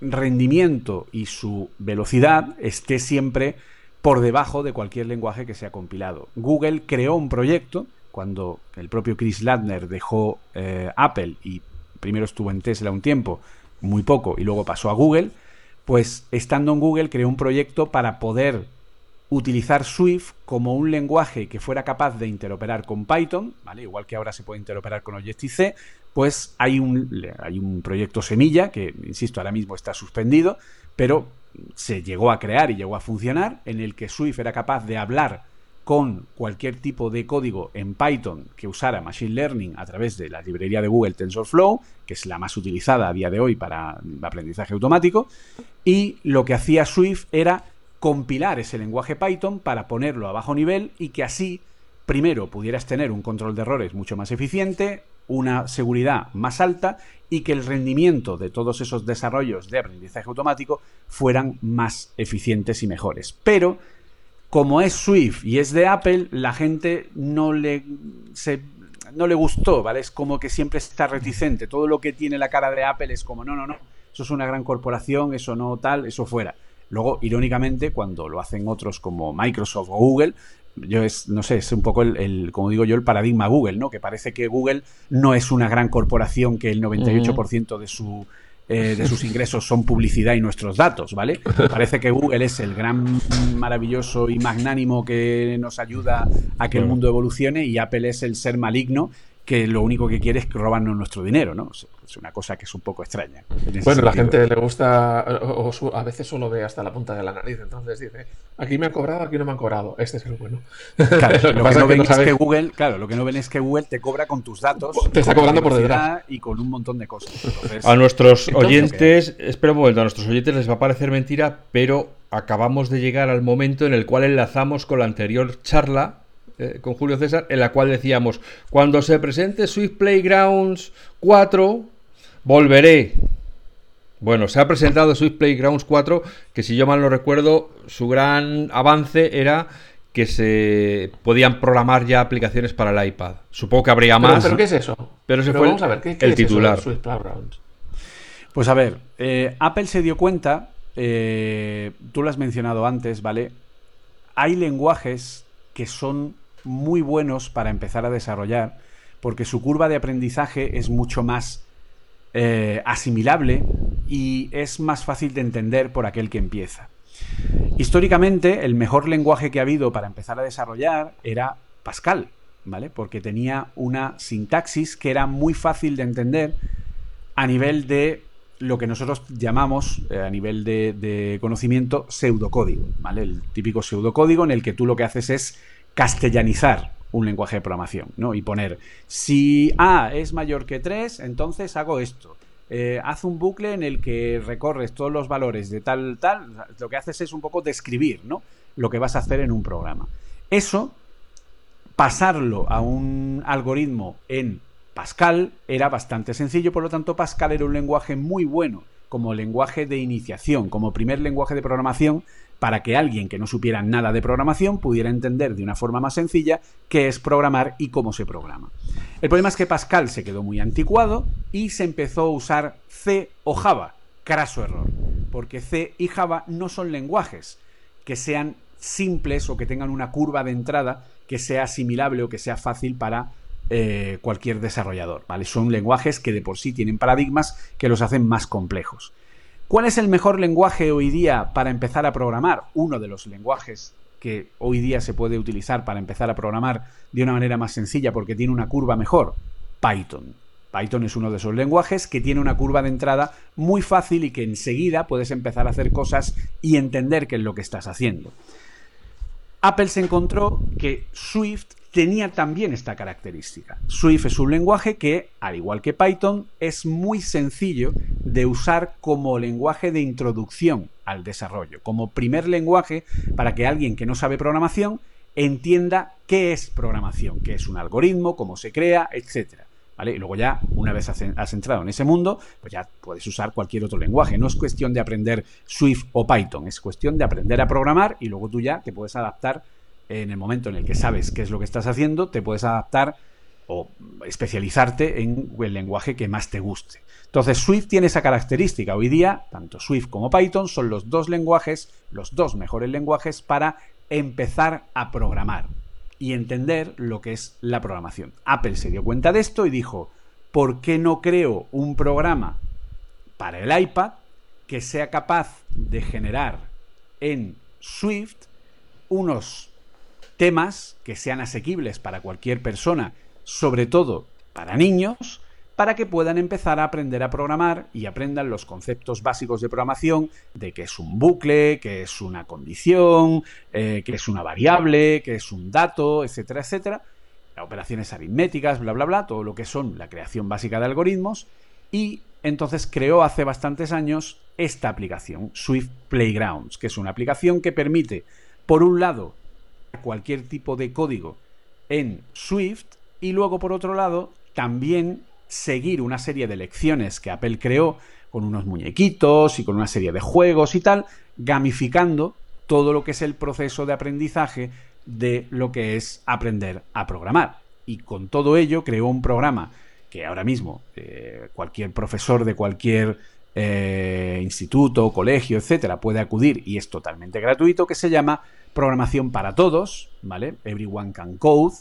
rendimiento y su velocidad esté siempre por debajo de cualquier lenguaje que sea compilado. Google creó un proyecto cuando el propio Chris Ladner dejó eh, Apple y primero estuvo en Tesla un tiempo, muy poco, y luego pasó a Google, pues estando en Google creó un proyecto para poder utilizar Swift como un lenguaje que fuera capaz de interoperar con Python, ¿vale? Igual que ahora se puede interoperar con Objective-C, pues hay un, hay un proyecto semilla que, insisto, ahora mismo está suspendido, pero se llegó a crear y llegó a funcionar, en el que Swift era capaz de hablar con cualquier tipo de código en Python que usara Machine Learning a través de la librería de Google TensorFlow, que es la más utilizada a día de hoy para aprendizaje automático, y lo que hacía Swift era compilar ese lenguaje Python para ponerlo a bajo nivel y que así, primero, pudieras tener un control de errores mucho más eficiente, una seguridad más alta y que el rendimiento de todos esos desarrollos de aprendizaje automático fueran más eficientes y mejores. Pero, como es Swift y es de Apple, la gente no le, no le gustó, ¿vale? Es como que siempre está reticente. Todo lo que tiene la cara de Apple es como, no, no, no, eso es una gran corporación, eso no tal, eso fuera. Luego, irónicamente, cuando lo hacen otros como Microsoft o Google, yo es, no sé, es un poco el, como digo yo, el paradigma Google, ¿no? Que parece que Google no es una gran corporación que el 98% de su eh, de sus ingresos son publicidad y nuestros datos, ¿vale? Parece que Google es el gran, maravilloso y magnánimo que nos ayuda a que el mundo evolucione y Apple es el ser maligno que lo único que quiere es robarnos nuestro dinero, ¿no? Es una cosa que es un poco extraña. Bueno, la gente le gusta, o, a veces solo ve hasta la punta de la nariz, entonces dice, aquí me han cobrado, aquí no me han cobrado, este es el bueno. Claro, lo, que, no ven es que Google, claro, lo que no ven es que Google te cobra con tus datos, te está cobrando por detrás y con un montón de cosas. a nuestros oyentes, espera un momento, a nuestros oyentes les va a parecer mentira, pero acabamos de llegar al momento en el cual enlazamos con la anterior charla eh, con Julio César, en la cual decíamos, cuando se presente Swift Playgrounds 4, volveré. Bueno, se ha presentado Swift Playgrounds 4, que si yo mal no recuerdo, su gran avance era que se podían programar ya aplicaciones para el iPad. Supongo que habría más. ¿Pero qué es eso? Pero ese fue vamos a ver, ¿qué, el titular. Swift Playgrounds? Pues a ver, eh, Apple se dio cuenta, eh, tú lo has mencionado antes, ¿vale? Hay lenguajes que son muy buenos para empezar a desarrollar, porque su curva de aprendizaje es mucho más eh, asimilable y es más fácil de entender por aquel que empieza. Históricamente, el mejor lenguaje que ha habido para empezar a desarrollar era Pascal, ¿vale? Porque tenía una sintaxis que era muy fácil de entender a nivel de lo que nosotros llamamos, eh, a nivel de, conocimiento, pseudocódigo, ¿vale? El típico pseudocódigo en el que tú lo que haces es castellanizar un lenguaje de programación, ¿no? Y poner, si A es mayor que 3, entonces hago esto. Eh, haz un bucle en el que recorres todos los valores de tal, tal. Lo que haces es un poco describir, ¿no? Lo que vas a hacer en un programa. Eso, pasarlo a un algoritmo en Pascal era bastante sencillo, por lo tanto Pascal era un lenguaje muy bueno como lenguaje de iniciación, como primer lenguaje de programación para que alguien que no supiera nada de programación pudiera entender de una forma más sencilla qué es programar y cómo se programa. El problema es que Pascal se quedó muy anticuado y se empezó a usar C o Java. Craso error, porque C y Java no son lenguajes que sean simples o que tengan una curva de entrada que sea asimilable o que sea fácil para eh, cualquier desarrollador. Son lenguajes que de por sí tienen paradigmas que los hacen más complejos. ¿Cuál es el mejor lenguaje hoy día para empezar a programar? Uno de los lenguajes que hoy día se puede utilizar para empezar a programar de una manera más sencilla porque tiene una curva mejor, Python. Python es uno de esos lenguajes que tiene una curva de entrada muy fácil y que enseguida puedes empezar a hacer cosas y entender qué es lo que estás haciendo. Apple se encontró que Swift tenía también esta característica. Swift es un lenguaje que, al igual que Python, es muy sencillo de usar como lenguaje de introducción al desarrollo, como primer lenguaje para que alguien que no sabe programación entienda qué es programación, qué es un algoritmo, cómo se crea, etc. Y luego ya, una vez has entrado en ese mundo, pues ya puedes usar cualquier otro lenguaje. No es cuestión de aprender Swift o Python, es cuestión de aprender a programar y luego tú ya te puedes adaptar en el momento en el que sabes qué es lo que estás haciendo, te puedes adaptar o especializarte en el lenguaje que más te guste. Entonces, Swift tiene esa característica. Hoy día, tanto Swift como Python son los dos lenguajes, los dos mejores lenguajes para empezar a programar y entender lo que es la programación. Apple se dio cuenta de esto y dijo, ¿por qué no creo un programa para el iPad que sea capaz de generar en Swift unos temas que sean asequibles para cualquier persona, sobre todo para niños, para que puedan empezar a aprender a programar y aprendan los conceptos básicos de programación de qué es un bucle, qué es una condición, eh, qué es una variable, qué es un dato, etcétera, etcétera, operaciones aritméticas, bla, bla, bla, todo lo que son la creación básica de algoritmos. Y entonces creó hace bastantes años esta aplicación, Swift Playgrounds, que es una aplicación que permite, por un lado, cualquier tipo de código en Swift y luego por otro lado también seguir una serie de lecciones que Apple creó con unos muñequitos y con una serie de juegos y tal, gamificando todo lo que es el proceso de aprendizaje de lo que es aprender a programar. Y con todo ello creó un programa que ahora mismo eh, cualquier profesor de cualquier eh, instituto, colegio, etcétera, puede acudir y es totalmente gratuito, que se llama programación para todos, ¿vale? Everyone can code,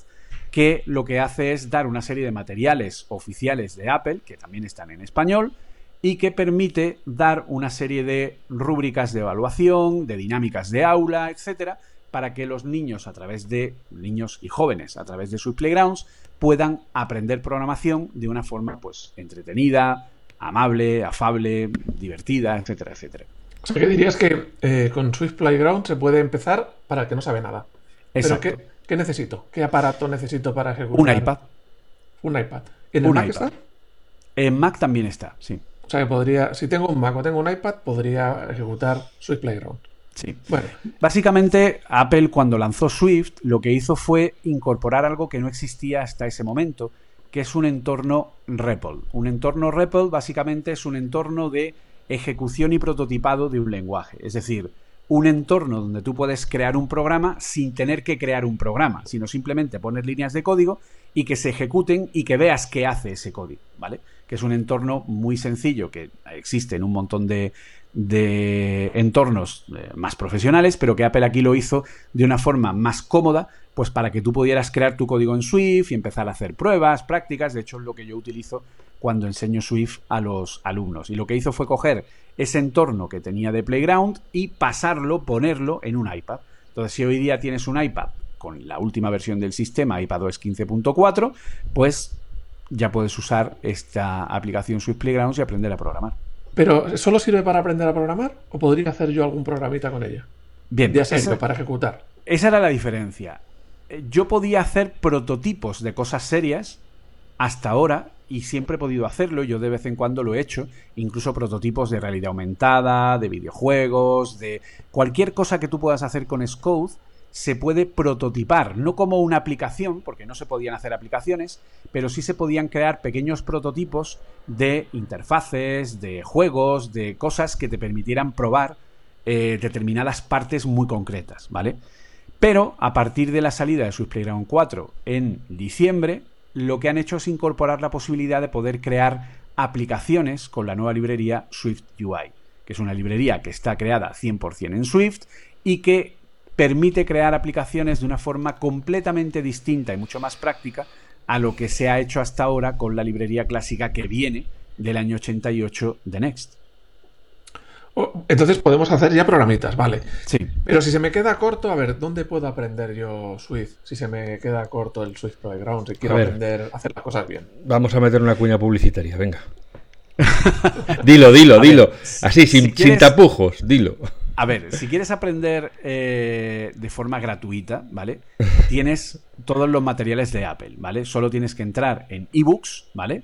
que lo que hace es dar una serie de materiales oficiales de Apple, que también están en español, y que permite dar una serie de rúbricas de evaluación, de dinámicas de aula, etcétera, para que los niños a través de niños y jóvenes a través de sus playgrounds puedan aprender programación de una forma pues entretenida, amable, afable, divertida, etcétera, etcétera. O sea, ¿qué dirías que eh, con Swift Playground se puede empezar para el que no sabe nada? Exacto. Pero ¿qué, necesito? ¿Qué aparato necesito para ejecutar? Un iPad. Un iPad. ¿En el Mac está? En Mac también está, sí. O sea que podría, si tengo un Mac o tengo un iPad, podría ejecutar Swift Playground. Sí. Bueno. Básicamente, Apple cuando lanzó Swift, lo que hizo fue incorporar algo que no existía hasta ese momento, que es un entorno REPL. Un entorno REPL básicamente es un entorno de ejecución y prototipado de un lenguaje. Es decir, un entorno donde tú puedes crear un programa sin tener que crear un programa, sino simplemente poner líneas de código y que se ejecuten y que veas qué hace ese código, ¿vale? Que es un entorno muy sencillo que existe en un montón de, de entornos eh, más profesionales, pero que Apple aquí lo hizo de una forma más cómoda, pues para que tú pudieras crear tu código en Swift y empezar a hacer pruebas, prácticas, de hecho es lo que yo utilizo cuando enseño Swift a los alumnos. Y lo que hizo fue coger ese entorno que tenía de Playground y pasarlo, ponerlo en un iPad. Entonces, si hoy día tienes un iPad con la última versión del sistema, iPadOS 15.4, pues ya puedes usar esta aplicación Swift Playgrounds y aprender a programar. ¿Pero solo sirve para aprender a programar o podría hacer yo algún programita con ella? Bien, ya esa, para ejecutar. Esa era la diferencia. Yo podía hacer prototipos de cosas serias hasta ahora y siempre he podido hacerlo, yo de vez en cuando lo he hecho, incluso prototipos de realidad aumentada, de videojuegos, de cualquier cosa que tú puedas hacer con Scode se puede prototipar, no como una aplicación, porque no se podían hacer aplicaciones, pero sí se podían crear pequeños prototipos de interfaces, de juegos, de cosas que te permitieran probar eh, determinadas partes muy concretas, ¿vale? Pero a partir de la salida de Swift Playground 4 en diciembre, lo que han hecho es incorporar la posibilidad de poder crear aplicaciones con la nueva librería Swift UI, que es una librería que está creada 100% en Swift y que permite crear aplicaciones de una forma completamente distinta y mucho más práctica a lo que se ha hecho hasta ahora con la librería clásica que viene del año 88 de Next. Oh, entonces podemos hacer ya programitas, vale. Sí. Pero si se me queda corto, a ver, ¿dónde puedo aprender yo Swift? Si se me queda corto el Swift Playground, si quiero aprender a hacer las cosas bien. Vamos a meter una cuña publicitaria, venga. dilo, dilo, dilo. Así, sin, sin tapujos, dilo. A ver, si quieres aprender eh, de forma gratuita, ¿vale? Tienes todos los materiales de Apple, ¿vale? Solo tienes que entrar en ebooks, ¿vale?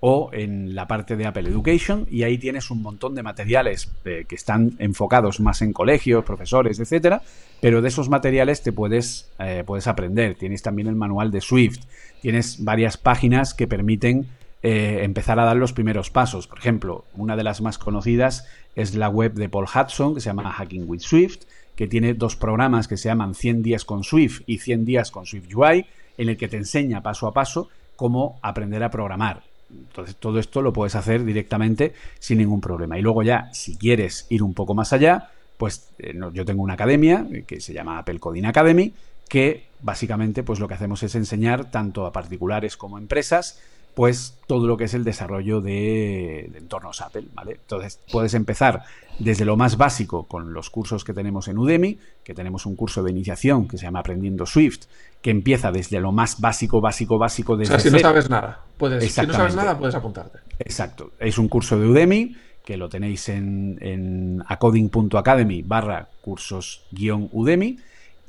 O en la parte de Apple Education y ahí tienes un montón de materiales eh, que están enfocados más en colegios, profesores, etcétera. Pero de esos materiales te puedes, eh, puedes aprender. Tienes también el manual de Swift. Tienes varias páginas que permiten empezar a dar los primeros pasos. Por ejemplo, una de las más conocidas es la web de Paul Hudson, que se llama Hacking with Swift, que tiene dos programas que se llaman 100 días con Swift y 100 días con Swift UI, en el que te enseña paso a paso cómo aprender a programar. Entonces, todo esto lo puedes hacer directamente sin ningún problema. Y luego ya, si quieres ir un poco más allá, pues eh, yo tengo una academia eh, que se llama Apple Coding Academy, que básicamente pues lo que hacemos es enseñar tanto a particulares como a empresas pues todo lo que es el desarrollo de, entornos Apple, ¿vale? Entonces puedes empezar desde lo más básico con los cursos que tenemos en Udemy, que tenemos un curso de iniciación que se llama Aprendiendo Swift, que empieza desde lo más básico, básico, básico desde O sea, si no sabes nada, puedes, si no sabes nada, puedes apuntarte. Exacto. Es un curso de Udemy que lo tenéis en, en acoding.academy barra cursos guion Udemy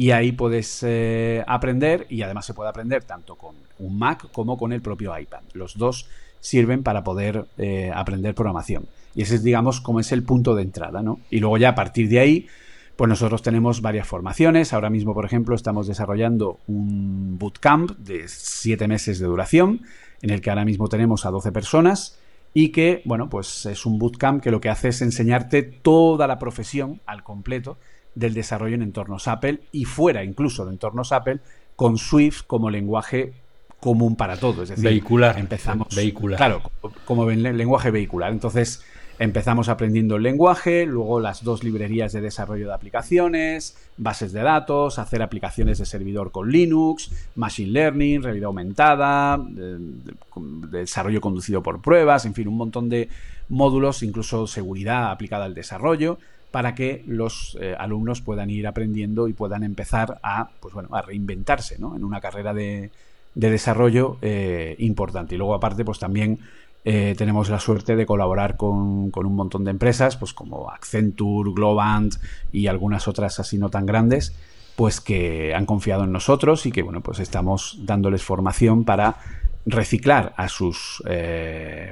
y ahí puedes eh, aprender y además se puede aprender tanto con un Mac como con el propio iPad. Los dos sirven para poder eh, aprender programación. Y ese es, digamos, como es el punto de entrada, ¿no? Y luego ya a partir de ahí, pues nosotros tenemos varias formaciones. Ahora mismo, por ejemplo, estamos desarrollando un bootcamp de siete meses de duración, en el que ahora mismo tenemos a 12 personas y que, bueno, pues es un bootcamp que lo que hace es enseñarte toda la profesión al completo del desarrollo en entornos Apple y fuera incluso de entornos Apple con Swift como lenguaje común para todos. Es decir, vehicular. Empezamos. Vehicular. Claro, como lenguaje vehicular. Entonces, empezamos aprendiendo el lenguaje, luego las dos librerías de desarrollo de aplicaciones, bases de datos, hacer aplicaciones de servidor con Linux, Machine Learning, realidad aumentada, desarrollo conducido por pruebas, en fin, un montón de módulos, incluso seguridad aplicada al desarrollo para que los eh, alumnos puedan ir aprendiendo y puedan empezar a, pues bueno, a reinventarse ¿no? en una carrera de, desarrollo eh, importante. Y luego aparte, pues también eh, tenemos la suerte de colaborar con, un montón de empresas, pues como Accenture, Globant y algunas otras así no tan grandes, pues que han confiado en nosotros y que bueno, pues estamos dándoles formación para reciclar a sus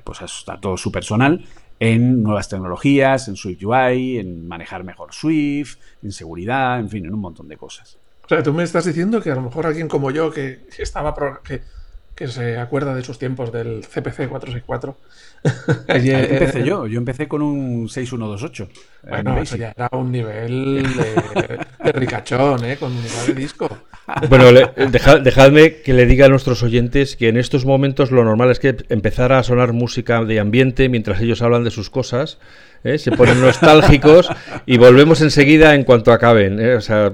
pues a todo su personal en nuevas tecnologías, en Swift UI, en manejar mejor Swift, en seguridad, en fin, en un montón de cosas. O sea, tú me estás diciendo que a lo mejor alguien como yo que estaba que, que se acuerda de sus tiempos del CPC 464. Ayer, empecé yo, yo empecé con un 6128. Bueno, eso ya era un nivel de, ricachón, ¿eh? con unidad de disco. Bueno, dejadme que le diga a nuestros oyentes que en estos momentos lo normal es que empezara a sonar música de ambiente mientras ellos hablan de sus cosas ¿eh? se ponen nostálgicos y volvemos enseguida en cuanto acaben. ¿eh? O sea,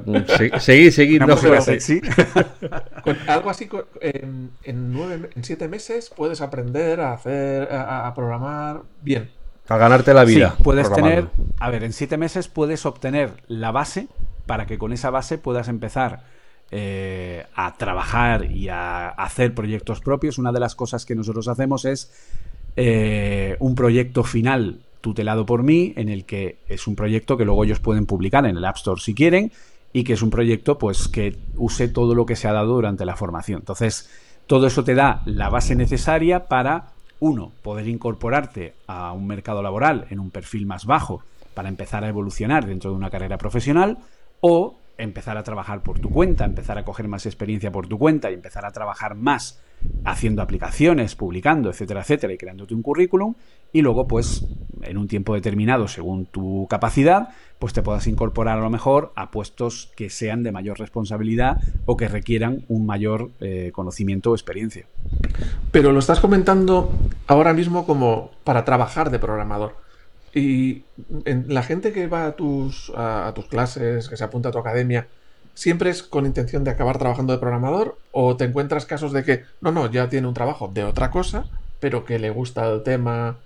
seguid, seguid. No, algo así, en, nueve, en siete meses puedes aprender a hacer, a, programar bien. A ganarte la vida. puedes tener, a ver, en siete meses puedes obtener la base para que con esa base puedas empezar eh, a trabajar y a hacer proyectos propios, una de las cosas que nosotros hacemos es eh, un proyecto final tutelado por mí, en el que es un proyecto que luego ellos pueden publicar en el App Store si quieren, y que es un proyecto pues que use todo lo que se ha dado durante la formación. Entonces, todo eso te da la base necesaria para, uno, poder incorporarte a un mercado laboral en un perfil más bajo para empezar a evolucionar dentro de una carrera profesional, o empezar a trabajar por tu cuenta, empezar a coger más experiencia por tu cuenta y empezar a trabajar más haciendo aplicaciones, publicando, etcétera, etcétera, y creándote un currículum, y luego, pues, en un tiempo determinado, según tu capacidad, pues te puedas incorporar a lo mejor a puestos que sean de mayor responsabilidad o que requieran un mayor eh, conocimiento o experiencia. Pero lo estás comentando ahora mismo como para trabajar de programador. Y la gente que va a tus, a, tus clases, que se apunta a tu academia, ¿siempre es con intención de acabar trabajando de programador? ¿O te encuentras casos de que, no, no, ya tiene un trabajo de otra cosa, pero que le gusta el tema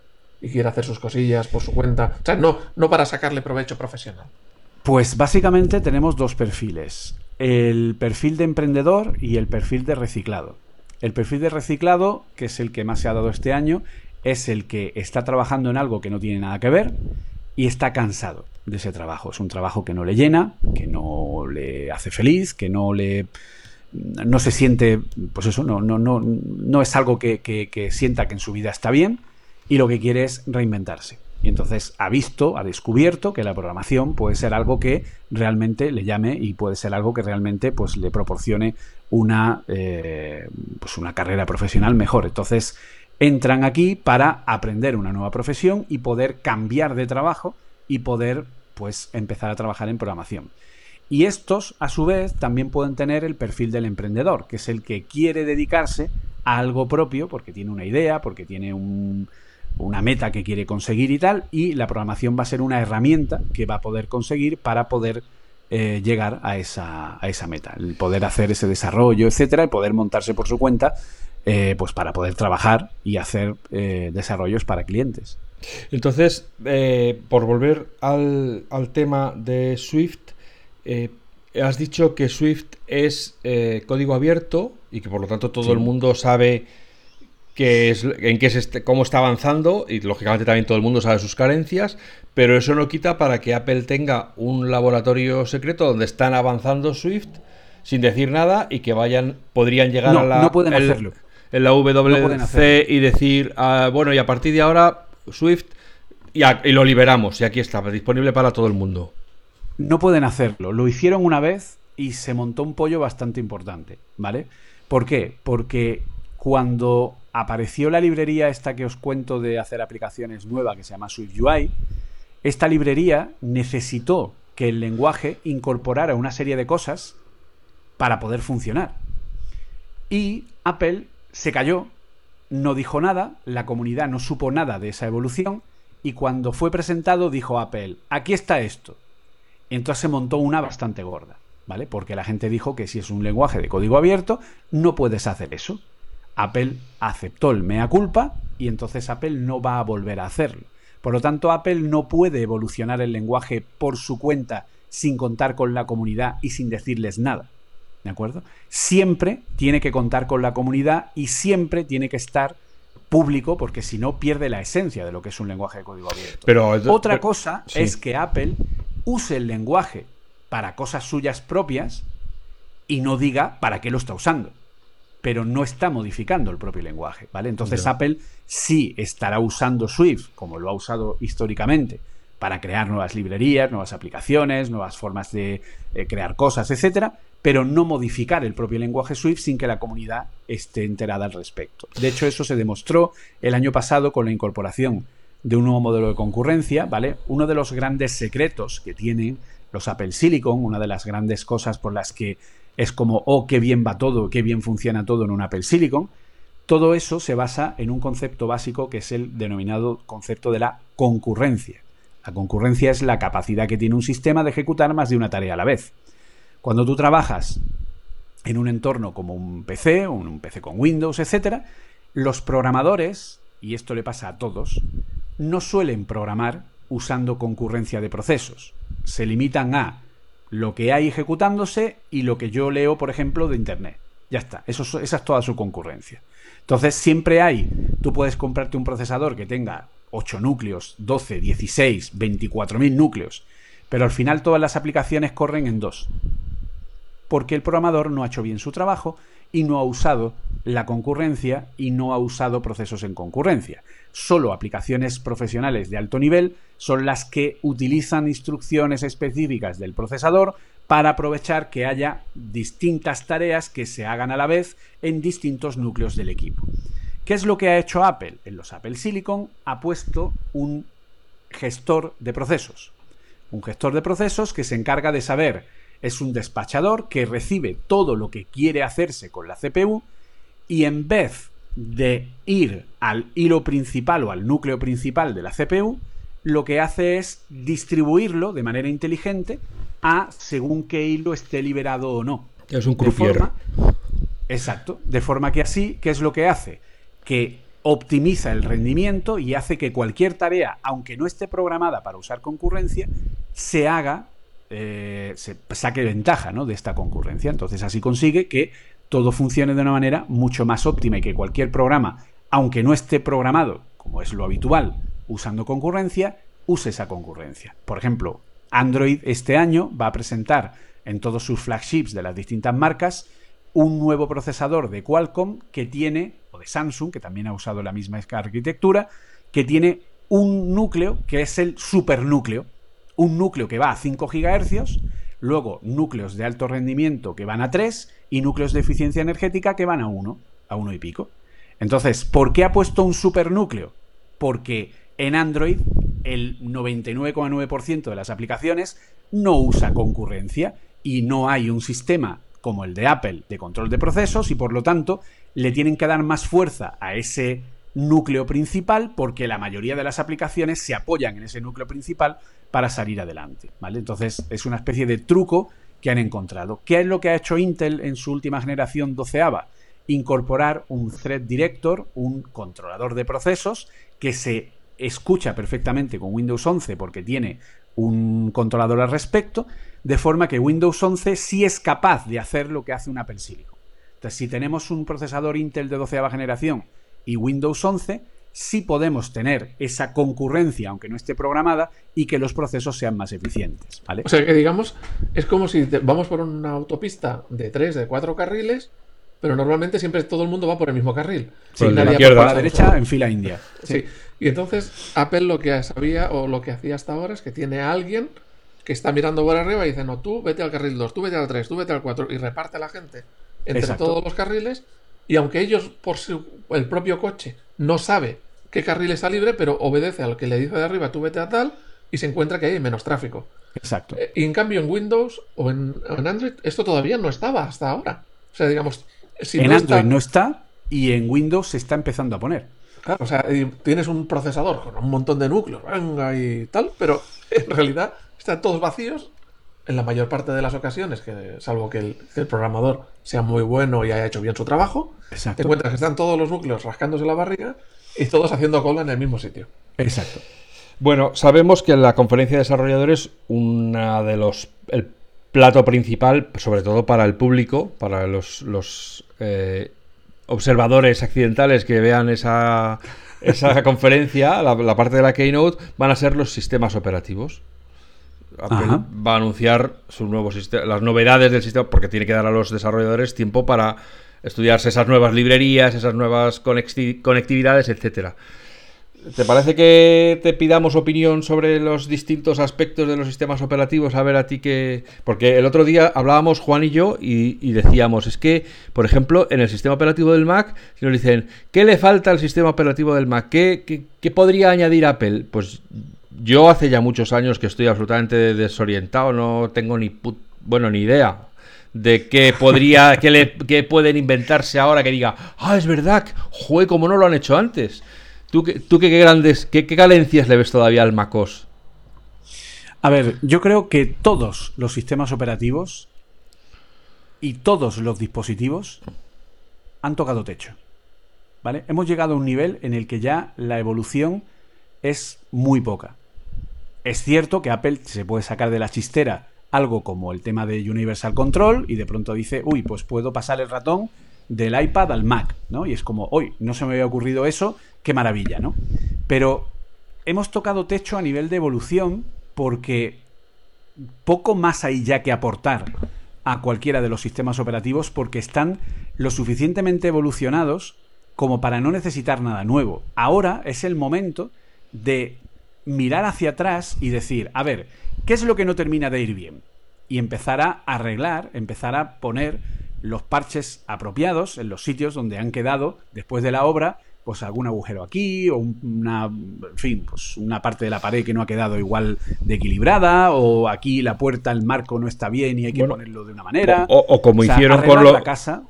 y quiere hacer sus cosillas por su cuenta? O sea, no, no para sacarle provecho profesional. Pues básicamente tenemos dos perfiles. El perfil de emprendedor y el perfil de reciclado. El perfil de reciclado, que es el que más se ha dado este año, es el que está trabajando en algo que no tiene nada que ver y está cansado de ese trabajo. Es un trabajo que no le llena, que no le hace feliz, que no le no se siente, pues eso, no, no, no, no es algo que, que, sienta que en su vida está bien y lo que quiere es reinventarse. Y entonces ha visto, ha descubierto que la programación puede ser algo que realmente le llame y puede ser algo que realmente pues, le proporcione una, eh, pues una carrera profesional mejor. Entonces, entran aquí para aprender una nueva profesión y poder cambiar de trabajo y poder pues empezar a trabajar en programación. Y estos, a su vez, también pueden tener el perfil del emprendedor, que es el que quiere dedicarse a algo propio, porque tiene una idea, porque tiene una meta que quiere conseguir y tal, y la programación va a ser una herramienta que va a poder conseguir para poder eh, llegar a esa, a esa meta, el poder hacer ese desarrollo, etcétera, el poder montarse por su cuenta eh, pues para poder trabajar y hacer eh, desarrollos para clientes. Entonces, por volver al, tema de Swift, has dicho que Swift es código abierto y que por lo tanto todo el mundo sabe es, en qué es cómo está avanzando y lógicamente también todo el mundo sabe sus carencias, pero eso no quita para que Apple tenga un laboratorio secreto donde están avanzando Swift sin decir nada y que vayan podrían llegar a la no pueden hacerlo en la WC y decir, ah, bueno, y a partir de ahora Swift y, y, lo liberamos y aquí está, disponible para todo el mundo. No pueden hacerlo. Lo hicieron una vez y se montó un pollo bastante importante, ¿vale? ¿Por qué? Porque cuando apareció la librería esta que os cuento de hacer aplicaciones nueva que se llama Swift UI, esta librería necesitó que el lenguaje incorporara una serie de cosas para poder funcionar. Y Apple se cayó, no dijo nada, la comunidad no supo nada de esa evolución y cuando fue presentado dijo Apple, aquí está esto. Entonces se montó una bastante gorda, ¿vale? Porque la gente dijo que si es un lenguaje de código abierto, no puedes hacer eso. Apple aceptó el mea culpa y entonces Apple no va a volver a hacerlo. Por lo tanto, Apple no puede evolucionar el lenguaje por su cuenta sin contar con la comunidad y sin decirles nada. ¿De acuerdo? Siempre tiene que contar con la comunidad y siempre tiene que estar público porque si no pierde la esencia de lo que es un lenguaje de código abierto. Pero, Otra cosa es que Apple use el lenguaje para cosas suyas propias y no diga para qué lo está usando. Pero no está modificando el propio lenguaje, ¿vale? Entonces Apple sí estará usando Swift, como lo ha usado históricamente, para crear nuevas librerías, nuevas aplicaciones, nuevas formas de eh, crear cosas, etcétera, pero no modificar el propio lenguaje Swift sin que la comunidad esté enterada al respecto. De hecho, eso se demostró el año pasado con la incorporación de un nuevo modelo de concurrencia, ¿vale? Uno de los grandes secretos que tienen los Apple Silicon, una de las grandes cosas por las que es como, oh, qué bien va todo, qué bien funciona todo en un Apple Silicon, todo eso se basa en un concepto básico que es el denominado concepto de la concurrencia. La concurrencia es la capacidad que tiene un sistema de ejecutar más de una tarea a la vez. Cuando tú trabajas en un entorno como un PC, un PC con Windows, etc., los programadores, y esto le pasa a todos, no suelen programar usando concurrencia de procesos. Se limitan a lo que hay ejecutándose y lo que yo leo, por ejemplo, de Internet. Ya está, eso, esa es toda su concurrencia. Entonces, siempre hay, tú puedes comprarte un procesador que tenga 8 núcleos, 12, 16, 24.000 núcleos, pero al final todas las aplicaciones corren en dos. Porque el programador no ha hecho bien su trabajo y no ha usado la concurrencia y no ha usado procesos en concurrencia. Solo aplicaciones profesionales de alto nivel son las que utilizan instrucciones específicas del procesador para aprovechar que haya distintas tareas que se hagan a la vez en distintos núcleos del equipo. ¿Qué es lo que ha hecho Apple? En los Apple Silicon ha puesto un gestor de procesos. Un gestor de procesos que se encarga de saber, es un despachador que recibe todo lo que quiere hacerse con la CPU y en vez de ir al hilo principal o al núcleo principal de la CPU, lo que hace es distribuirlo de manera inteligente a según qué hilo esté liberado o no. Es un croupier. exacto. De forma que así, ¿qué es lo que hace? Que optimiza el rendimiento y hace que cualquier tarea, aunque no esté programada para usar concurrencia, se haga, eh, se saque ventaja ¿no? de esta concurrencia. Entonces así consigue que todo funcione de una manera mucho más óptima y que cualquier programa, aunque no esté programado, como es lo habitual, usando concurrencia, use esa concurrencia. Por ejemplo, Android este año va a presentar en todos sus flagships de las distintas marcas un nuevo procesador de Qualcomm que tiene, o de Samsung, que también ha usado la misma arquitectura, que tiene un núcleo que es el supernúcleo. Un núcleo que va a 5 GHz, luego núcleos de alto rendimiento que van a 3 y núcleos de eficiencia energética que van a 1, a 1 y pico. Entonces, ¿por qué ha puesto un supernúcleo? Porque en Android el 99,9% de las aplicaciones no usa concurrencia y no hay un sistema como el de Apple de control de procesos y por lo tanto le tienen que dar más fuerza a ese núcleo principal porque la mayoría de las aplicaciones se apoyan en ese núcleo principal para salir adelante, ¿vale? Entonces es una especie de truco que han encontrado. ¿Qué es lo que ha hecho Intel en su última generación doceava? Incorporar un thread director, un controlador de procesos que se escucha perfectamente con Windows 11 porque tiene un controlador al respecto, de forma que Windows 11 sí es capaz de hacer lo que hace un Apple Silicon. Entonces, si tenemos un procesador Intel de 12 generación y Windows 11, sí podemos tener esa concurrencia, aunque no esté programada, y que los procesos sean más eficientes. ¿vale? O sea, que digamos, es como si vamos por una autopista de 3, de 4 carriles, pero normalmente siempre todo el mundo va por el mismo carril. Sí, la izquierda a la derecha en fila india. sí. Y entonces Apple lo que sabía o lo que hacía hasta ahora es que tiene a alguien que está mirando por arriba y dice, no, tú vete al carril 2, tú vete al 3, tú vete al 4 y reparte a la gente entre todos los carriles y aunque ellos por su, el propio coche no sabe qué carril está libre, pero obedece al que le dice de arriba, tú vete a tal y se encuentra que hay menos tráfico. Exacto. Eh, y en cambio en Windows o en, Android esto todavía no estaba hasta ahora. O sea, digamos... Si en Android no está y en Windows se está empezando a poner. Claro, o sea, tienes un procesador con un montón de núcleos, venga y tal, pero en realidad están todos vacíos en la mayor parte de las ocasiones, que salvo que el, programador sea muy bueno y haya hecho bien su trabajo, te encuentras que están todos los núcleos rascándose la barriga y todos haciendo cola en el mismo sitio. Exacto. Bueno, sabemos que en la conferencia de desarrolladores, una de los. el plato principal, sobre todo para el público, para los, los eh, observadores accidentales que vean esa, esa conferencia, la, parte de la Keynote, van a ser los sistemas operativos. Va a anunciar sus nuevos las novedades del sistema, porque tiene que dar a los desarrolladores tiempo para estudiarse esas nuevas librerías, esas nuevas conectividades, etcétera. ¿Te parece que te pidamos opinión sobre los distintos aspectos de los sistemas operativos? A ver a ti que... Porque el otro día hablábamos Juan y yo y, decíamos, es que, por ejemplo, en el sistema operativo del Mac, si nos dicen, ¿qué le falta al sistema operativo del Mac? ¿Qué, qué, podría añadir Apple? Pues yo hace ya muchos años que estoy absolutamente desorientado, no tengo ni... bueno, ni idea de qué podría, qué, le, qué pueden inventarse ahora que diga, ah, es verdad, jue, como no lo han hecho antes. ¿Tú, qué, grandes, qué, qué carencias le ves todavía al MacOS? A ver, yo creo que todos los sistemas operativos y todos los dispositivos han tocado techo. ¿Vale? Hemos llegado a un nivel en el que ya la evolución es muy poca. Es cierto que Apple se puede sacar de la chistera algo como el tema de Universal Control y de pronto dice, uy, pues puedo pasar el ratón del iPad al Mac, ¿no? Y es como, hoy no se me había ocurrido eso, qué maravilla, ¿no? Pero hemos tocado techo a nivel de evolución porque poco más hay ya que aportar a cualquiera de los sistemas operativos porque están lo suficientemente evolucionados como para no necesitar nada nuevo. Ahora es el momento de mirar hacia atrás y decir, a ver, ¿qué es lo que no termina de ir bien? Y empezar a arreglar, empezar a poner los parches apropiados en los sitios donde han quedado después de la obra pues algún agujero aquí o una, en fin, pues una parte de la pared que no ha quedado igual de equilibrada o aquí la puerta, el marco no está bien y hay que ponerlo de una manera. O, como hicieron con los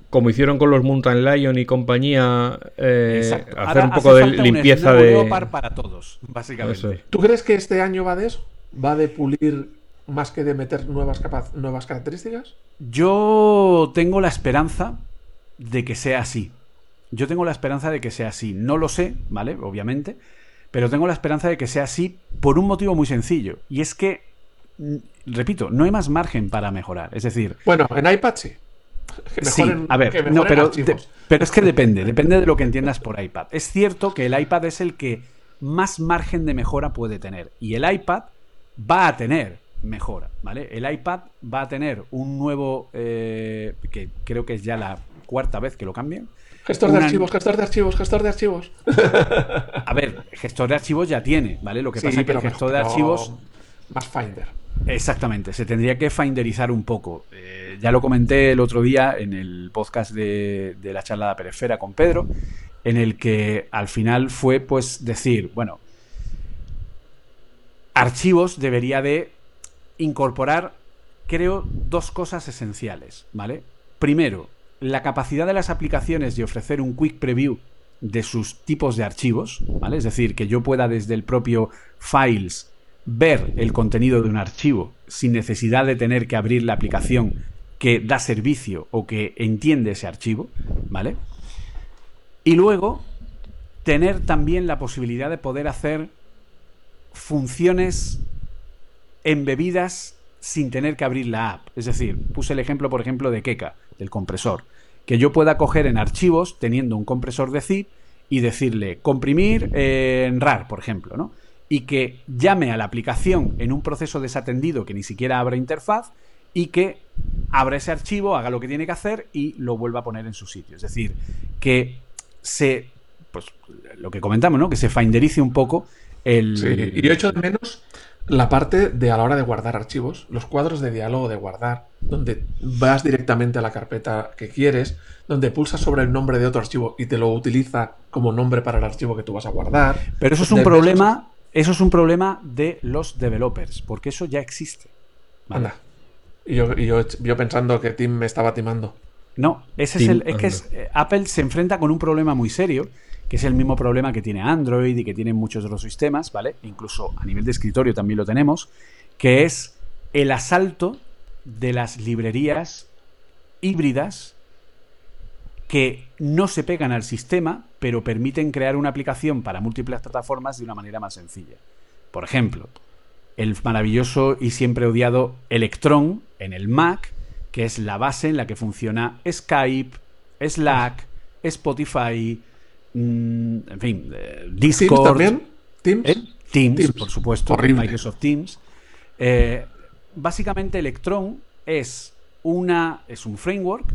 como hicieron con los Mountain Lion y compañía, eh, hacer un poco de limpieza de para todos, básicamente. ¿Tú crees que este año va de eso? ¿Va de pulir más que de meter nuevas nuevas características? Yo tengo la esperanza de que sea así yo tengo la esperanza de que sea así. No lo sé, ¿vale? Obviamente. Pero tengo la esperanza de que sea así por un motivo muy sencillo. Y es que, mm, repito, no hay más margen para mejorar. Es decir. Bueno, en iPad sí. sí, a ver, no, pero, pero es que depende, depende de lo que entiendas por iPad. Es cierto que el iPad es el que más margen de mejora puede tener. Y el iPad va a tener mejora, ¿vale? El iPad va a tener un nuevo, eh, que creo que es ya la cuarta vez que lo cambian, Gestor de archivos, gestor de archivos, gestor de archivos. A ver, gestor de archivos ya tiene, ¿vale? Lo que pasa es que el gestor de archivos. Más Finder. Exactamente, se tendría que finderizar un poco. Eh, ya lo comenté el otro día en el podcast de, de la charla de Perefera con Pedro, en el que al final fue pues decir, bueno, archivos debería de incorporar, creo, dos cosas esenciales, ¿vale? Primero, la capacidad de las aplicaciones de ofrecer un quick preview de sus tipos de archivos, ¿vale? Es decir, que yo pueda desde el propio Files ver el contenido de un archivo sin necesidad de tener que abrir la aplicación que da servicio o que entiende ese archivo, ¿vale? Y luego tener también la posibilidad de poder hacer funciones embebidas sin tener que abrir la app. Es decir, puse el ejemplo, por ejemplo, de Keka, del compresor que yo pueda coger en archivos teniendo un compresor de zip y decirle comprimir en RAR, por ejemplo, ¿no? Y que llame a la aplicación en un proceso desatendido que ni siquiera abra interfaz y que abra ese archivo, haga lo que tiene que hacer y lo vuelva a poner en su sitio. Es decir, que se, pues lo que comentamos, ¿no? Que se finderice un poco el... Y yo echo de menos la parte de a la hora de guardar archivos, los cuadros de diálogo de guardar, donde vas directamente a la carpeta que quieres, donde pulsas sobre el nombre de otro archivo y te lo utiliza como nombre para el archivo que tú vas a guardar. Pero eso es un problema, eso es un problema de los developers, porque eso ya existe. Anda. Y yo, yo, pensando que Tim me estaba timando. No, ese es el. Es que eh, Apple se enfrenta con un problema muy serio que es el mismo problema que tiene Android y que tienen muchos los sistemas, ¿vale? Incluso a nivel de escritorio también lo tenemos, que es el asalto de las librerías híbridas que no se pegan al sistema, pero permiten crear una aplicación para múltiples plataformas de una manera más sencilla. Por ejemplo, el maravilloso y siempre odiado Electron en el Mac, que es la base en la que funciona Skype, Slack, Spotify, Mm, en fin, Discord. también? ¿Teams? ¿Eh? Teams, por supuesto. Microsoft Teams. Eh, básicamente Electron es, una, es un framework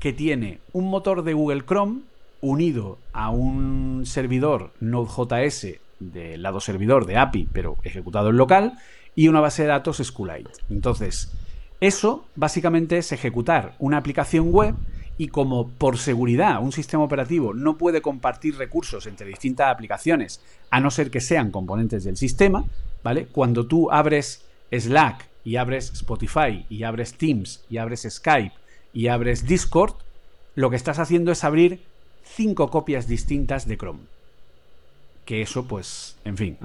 que tiene un motor de Google Chrome unido a un servidor Node.js del lado servidor de API, pero ejecutado en local, y una base de datos SQLite. Entonces, eso básicamente es ejecutar una aplicación web y como por seguridad un sistema operativo no puede compartir recursos entre distintas aplicaciones, a no ser que sean componentes del sistema, ¿vale? Cuando tú abres Slack y abres Spotify y abres Teams y abres Skype y abres Discord, lo que estás haciendo es abrir cinco copias distintas de Chrome. Que eso, pues, en fin,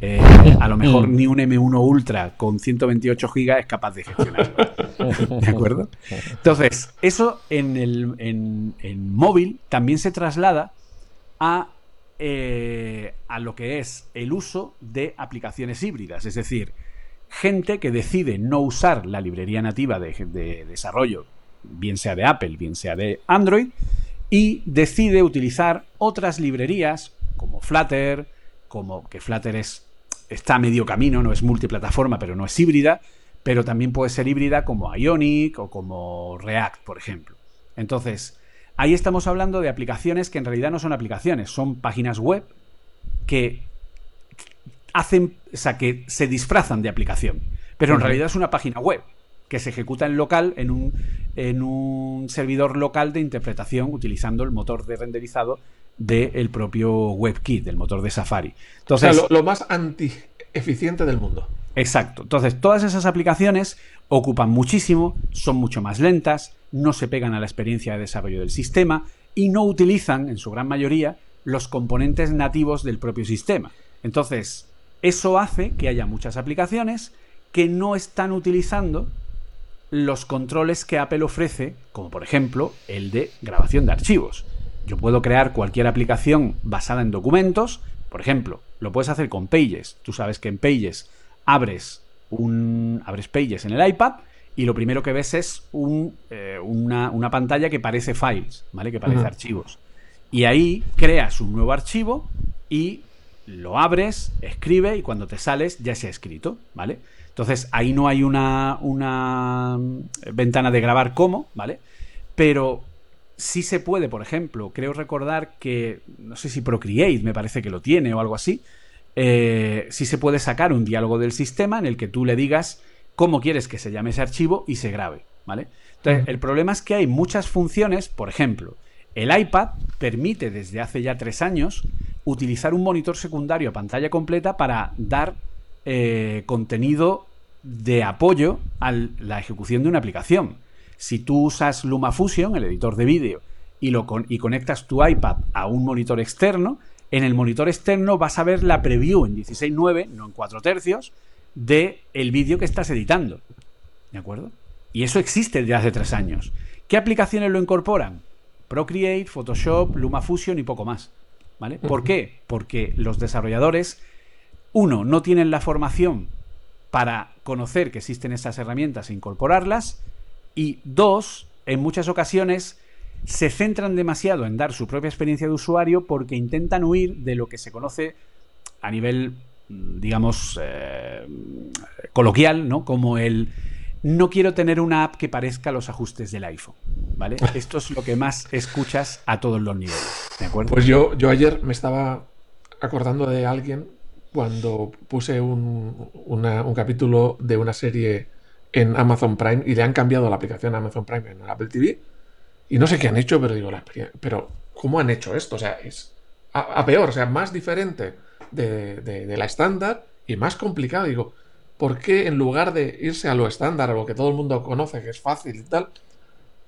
eh, a lo mejor mm. ni un M1 Ultra con 128 GB es capaz de gestionarlo. ¿De acuerdo? Entonces, eso en, el, en, móvil también se traslada a, eh, a lo que es el uso de aplicaciones híbridas. Es decir, gente que decide no usar la librería nativa de, desarrollo, bien sea de Apple, bien sea de Android, y decide utilizar otras librerías como Flutter, como que Flutter es, está a medio camino, no es multiplataforma, pero no es híbrida, pero también puede ser híbrida como Ionic o como React, por ejemplo. Entonces, ahí estamos hablando de aplicaciones que en realidad no son aplicaciones, son páginas web que hacen, o sea, que se disfrazan de aplicación, pero en realidad es una página web que se ejecuta en local en un, en un servidor local de interpretación utilizando el motor de renderizado del propio WebKit, del motor de Safari. Entonces, o sea, lo, lo más anti-eficiente del mundo. Exacto. Entonces, todas esas aplicaciones ocupan muchísimo, son mucho más lentas, no se pegan a la experiencia de desarrollo del sistema y no utilizan, en su gran mayoría, los componentes nativos del propio sistema. Entonces, eso hace que haya muchas aplicaciones que no están utilizando los controles que Apple ofrece, como por ejemplo el de grabación de archivos. Yo puedo crear cualquier aplicación basada en documentos, por ejemplo, lo puedes hacer con Pages. Tú sabes que en Pages abres un abres Pages en el iPad y lo primero que ves es eh, una, pantalla que parece files, ¿vale? Que parece archivos. Y ahí creas un nuevo archivo y lo abres, escribe y cuando te sales ya se ha escrito, ¿vale? Entonces ahí no hay una, una ventana de grabar como, ¿vale? Pero sí se puede, por ejemplo, creo recordar que, no sé si Procreate me parece que lo tiene o algo así, eh, sí se puede sacar un diálogo del sistema en el que tú le digas cómo quieres que se llame ese archivo y se grabe, ¿vale? Entonces, el problema es que hay muchas funciones, por ejemplo, el iPad permite desde hace ya tres años utilizar un monitor secundario a pantalla completa para dar eh, contenido de apoyo a la ejecución de una aplicación. Si tú usas LumaFusion, el editor de vídeo, y, lo y conectas tu iPad a un monitor externo, en el monitor externo vas a ver la preview en 16.9, no en 4 tercios, de el vídeo que estás editando. ¿De acuerdo? Y eso existe desde hace tres años. ¿Qué aplicaciones lo incorporan? Procreate, Photoshop, LumaFusion y poco más. ¿Vale? ¿Por qué? Porque los desarrolladores, uno, no tienen la formación para conocer que existen esas herramientas e incorporarlas. Y dos, en muchas ocasiones se centran demasiado en dar su propia experiencia de usuario porque intentan huir de lo que se conoce a nivel, mm, digamos, eh, coloquial, ¿no? Como el no quiero tener una app que parezca los ajustes del iPhone, ¿vale? Esto es lo que más escuchas a todos los niveles, ¿de acuerdo? Pues yo, yo ayer me estaba acordando de alguien cuando puse un, un capítulo de una serie en Amazon Prime y le han cambiado la aplicación Amazon Prime en Apple TV y no sé qué han hecho, pero digo, la pero ¿cómo han hecho esto? O sea, es a, peor, o sea, más diferente de, de la estándar y más complicado. Digo, ¿por qué en lugar de irse a lo estándar, a lo que todo el mundo conoce, que es fácil y tal,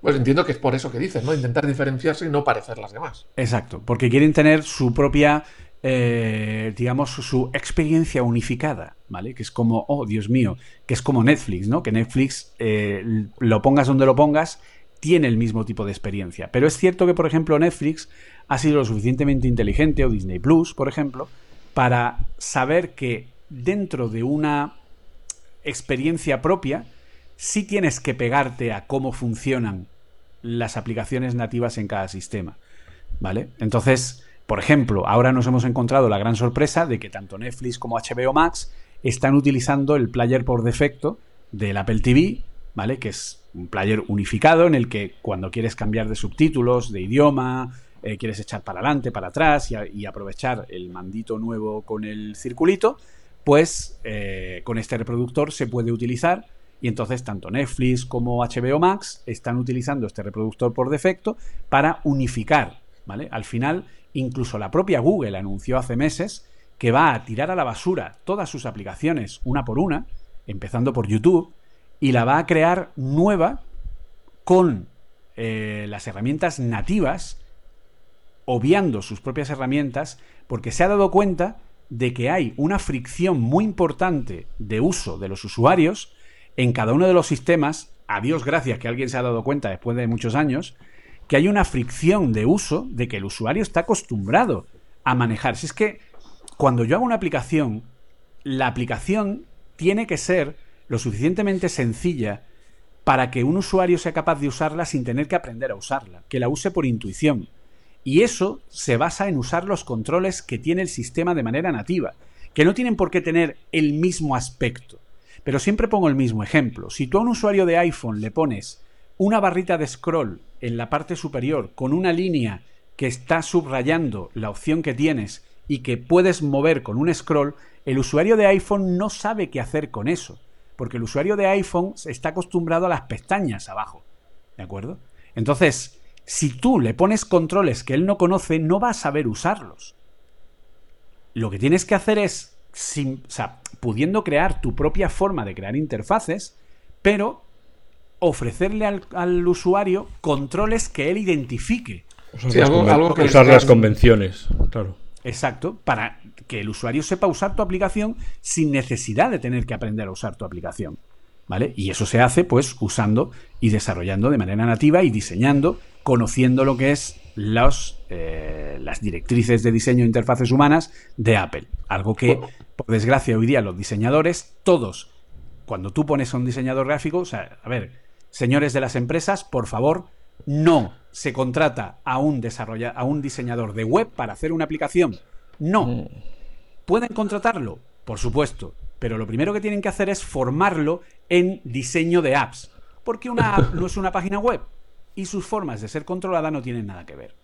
pues entiendo que es por eso que dices, ¿no? Intentar diferenciarse y no parecer las demás. Exacto, porque quieren tener su propia, eh, digamos, su experiencia unificada, ¿vale? Que es como, oh, Dios mío, que es como Netflix, ¿no? Que Netflix, eh, lo pongas donde lo pongas, tiene el mismo tipo de experiencia. Pero es cierto que, por ejemplo, Netflix ha sido lo suficientemente inteligente, o Disney Plus, por ejemplo, para saber que dentro de una experiencia propia, sí tienes que pegarte a cómo funcionan las aplicaciones nativas en cada sistema. ¿Vale? Entonces, por ejemplo, ahora nos hemos encontrado la gran sorpresa de que tanto Netflix como HBO Max están utilizando el player por defecto del Apple TV, ¿vale? Que es un player unificado en el que cuando quieres cambiar de subtítulos, de idioma, eh, quieres echar para adelante, para atrás y, aprovechar el mandito nuevo con el circulito, pues eh, con este reproductor se puede utilizar y entonces tanto Netflix como HBO Max están utilizando este reproductor por defecto para unificar, ¿vale? Al final, incluso la propia Google anunció hace meses que va a tirar a la basura todas sus aplicaciones una por una, empezando por YouTube, y la va a crear nueva con eh, las herramientas nativas, obviando sus propias herramientas, porque se ha dado cuenta de que hay una fricción muy importante de uso de los usuarios en cada uno de los sistemas, a Dios gracias que alguien se ha dado cuenta después de muchos años, que hay una fricción de uso de que el usuario está acostumbrado a manejar. Si es que cuando yo hago una aplicación, la aplicación tiene que ser lo suficientemente sencilla para que un usuario sea capaz de usarla sin tener que aprender a usarla, que la use por intuición. Y eso se basa en usar los controles que tiene el sistema de manera nativa, que no tienen por qué tener el mismo aspecto. Pero siempre pongo el mismo ejemplo. Si tú a un usuario de iPhone le pones una barrita de scroll en la parte superior con una línea que está subrayando la opción que tienes y que puedes mover con un scroll, el usuario de iPhone no sabe qué hacer con eso, porque el usuario de iPhone está acostumbrado a las pestañas abajo. ¿De acuerdo? Entonces, si tú le pones controles que él no conoce, no va a saber usarlos. Lo que tienes que hacer es, sin, o sea, pudiendo crear tu propia forma de crear interfaces, pero ofrecerle al, usuario controles que él identifique. usar las convenciones, claro. Exacto, para que el usuario sepa usar tu aplicación sin necesidad de tener que aprender a usar tu aplicación. ¿Vale? Y eso se hace pues usando y desarrollando de manera nativa y diseñando, conociendo lo que es los, eh, las directrices de diseño de interfaces humanas de Apple. Algo que, por desgracia, hoy día los diseñadores, todos, cuando tú pones a un diseñador gráfico, o sea, a ver, señores de las empresas, por favor, no se contrata a un, a un diseñador de web para hacer una aplicación. No. Mm. ¿Pueden contratarlo? Por supuesto. Pero lo primero que tienen que hacer es formarlo en diseño de apps. Porque una app no es una página web. Y sus formas de ser controlada no tienen nada que ver.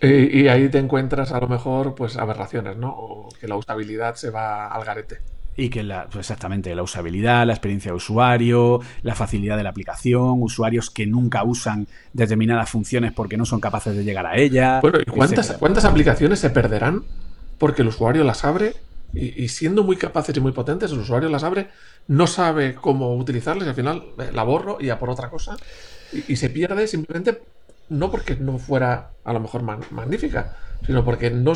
Y, ahí te encuentras a lo mejor pues aberraciones, ¿no? O que la usabilidad se va al garete y que la, pues exactamente la usabilidad, la experiencia de usuario, la facilidad de la aplicación, usuarios que nunca usan determinadas funciones porque no son capaces de llegar a ella. Bueno, ¿y cuántas, cuántas aplicaciones se perderán porque el usuario las abre y, siendo muy capaces y muy potentes, el usuario las abre, no sabe cómo utilizarlas y al final eh, la borro y a por otra cosa y, se pierde simplemente no porque no fuera a lo mejor magnífica, sino porque no,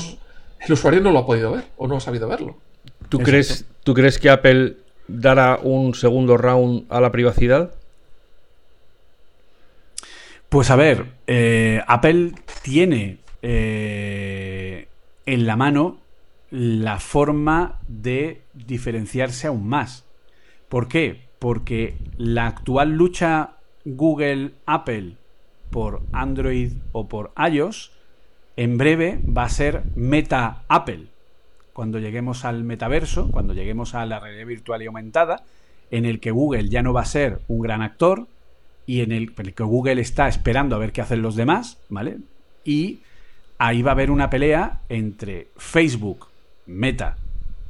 el usuario no lo ha podido ver o no ha sabido verlo. ¿Tú crees, ¿Tú crees que Apple dará un segundo round a la privacidad? Pues a ver, eh, Apple tiene eh, en la mano la forma de diferenciarse aún más. ¿Por qué? Porque la actual lucha Google-Apple por Android o por iOS en breve va a ser Meta-Apple cuando lleguemos al metaverso, cuando lleguemos a la realidad virtual y aumentada, en el que Google ya no va a ser un gran actor y en el, que Google está esperando a ver qué hacen los demás, ¿vale? Y ahí va a haber una pelea entre Facebook, Meta,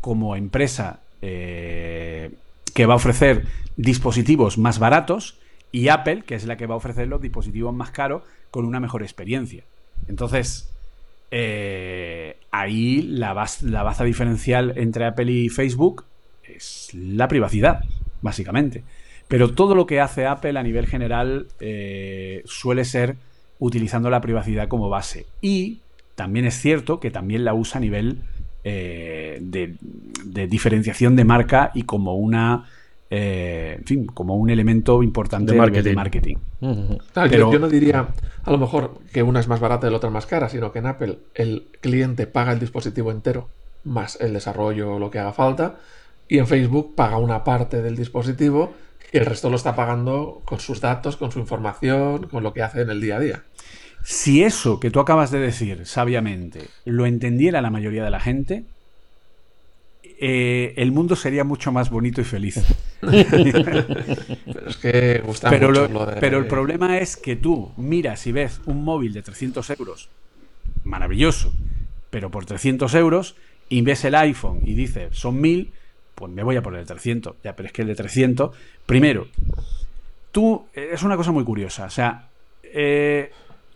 como empresa eh, que va a ofrecer dispositivos más baratos, y Apple, que es la que va a ofrecer los dispositivos más caros con una mejor experiencia. Entonces, eh, ahí la, la baza diferencial entre Apple y Facebook es la privacidad, básicamente. Pero todo lo que hace Apple a nivel general eh, suele ser utilizando la privacidad como base. Y también es cierto que también la usa a nivel eh, de, diferenciación de marca y como una eh, en fin, como un elemento importante de marketing. Pero... yo, no diría a lo mejor que una es más barata y la otra más cara, sino que en Apple el cliente paga el dispositivo entero más el desarrollo o lo que haga falta, y en Facebook paga una parte del dispositivo y el resto lo está pagando con sus datos, con su información, con lo que hace en el día a día. Si eso que tú acabas de decir sabiamente lo entendiera la mayoría de la gente, eh, el mundo sería mucho más bonito y feliz. pero es que gusta pero mucho Pero el problema es que tú miras y ves un móvil de 300 euros, maravilloso, pero por 300 euros, y ves el iPhone y dices, son 1000, pues me voy a poner el 300. Ya, pero es que el de 300, primero, tú, es una cosa muy curiosa, o sea, eh,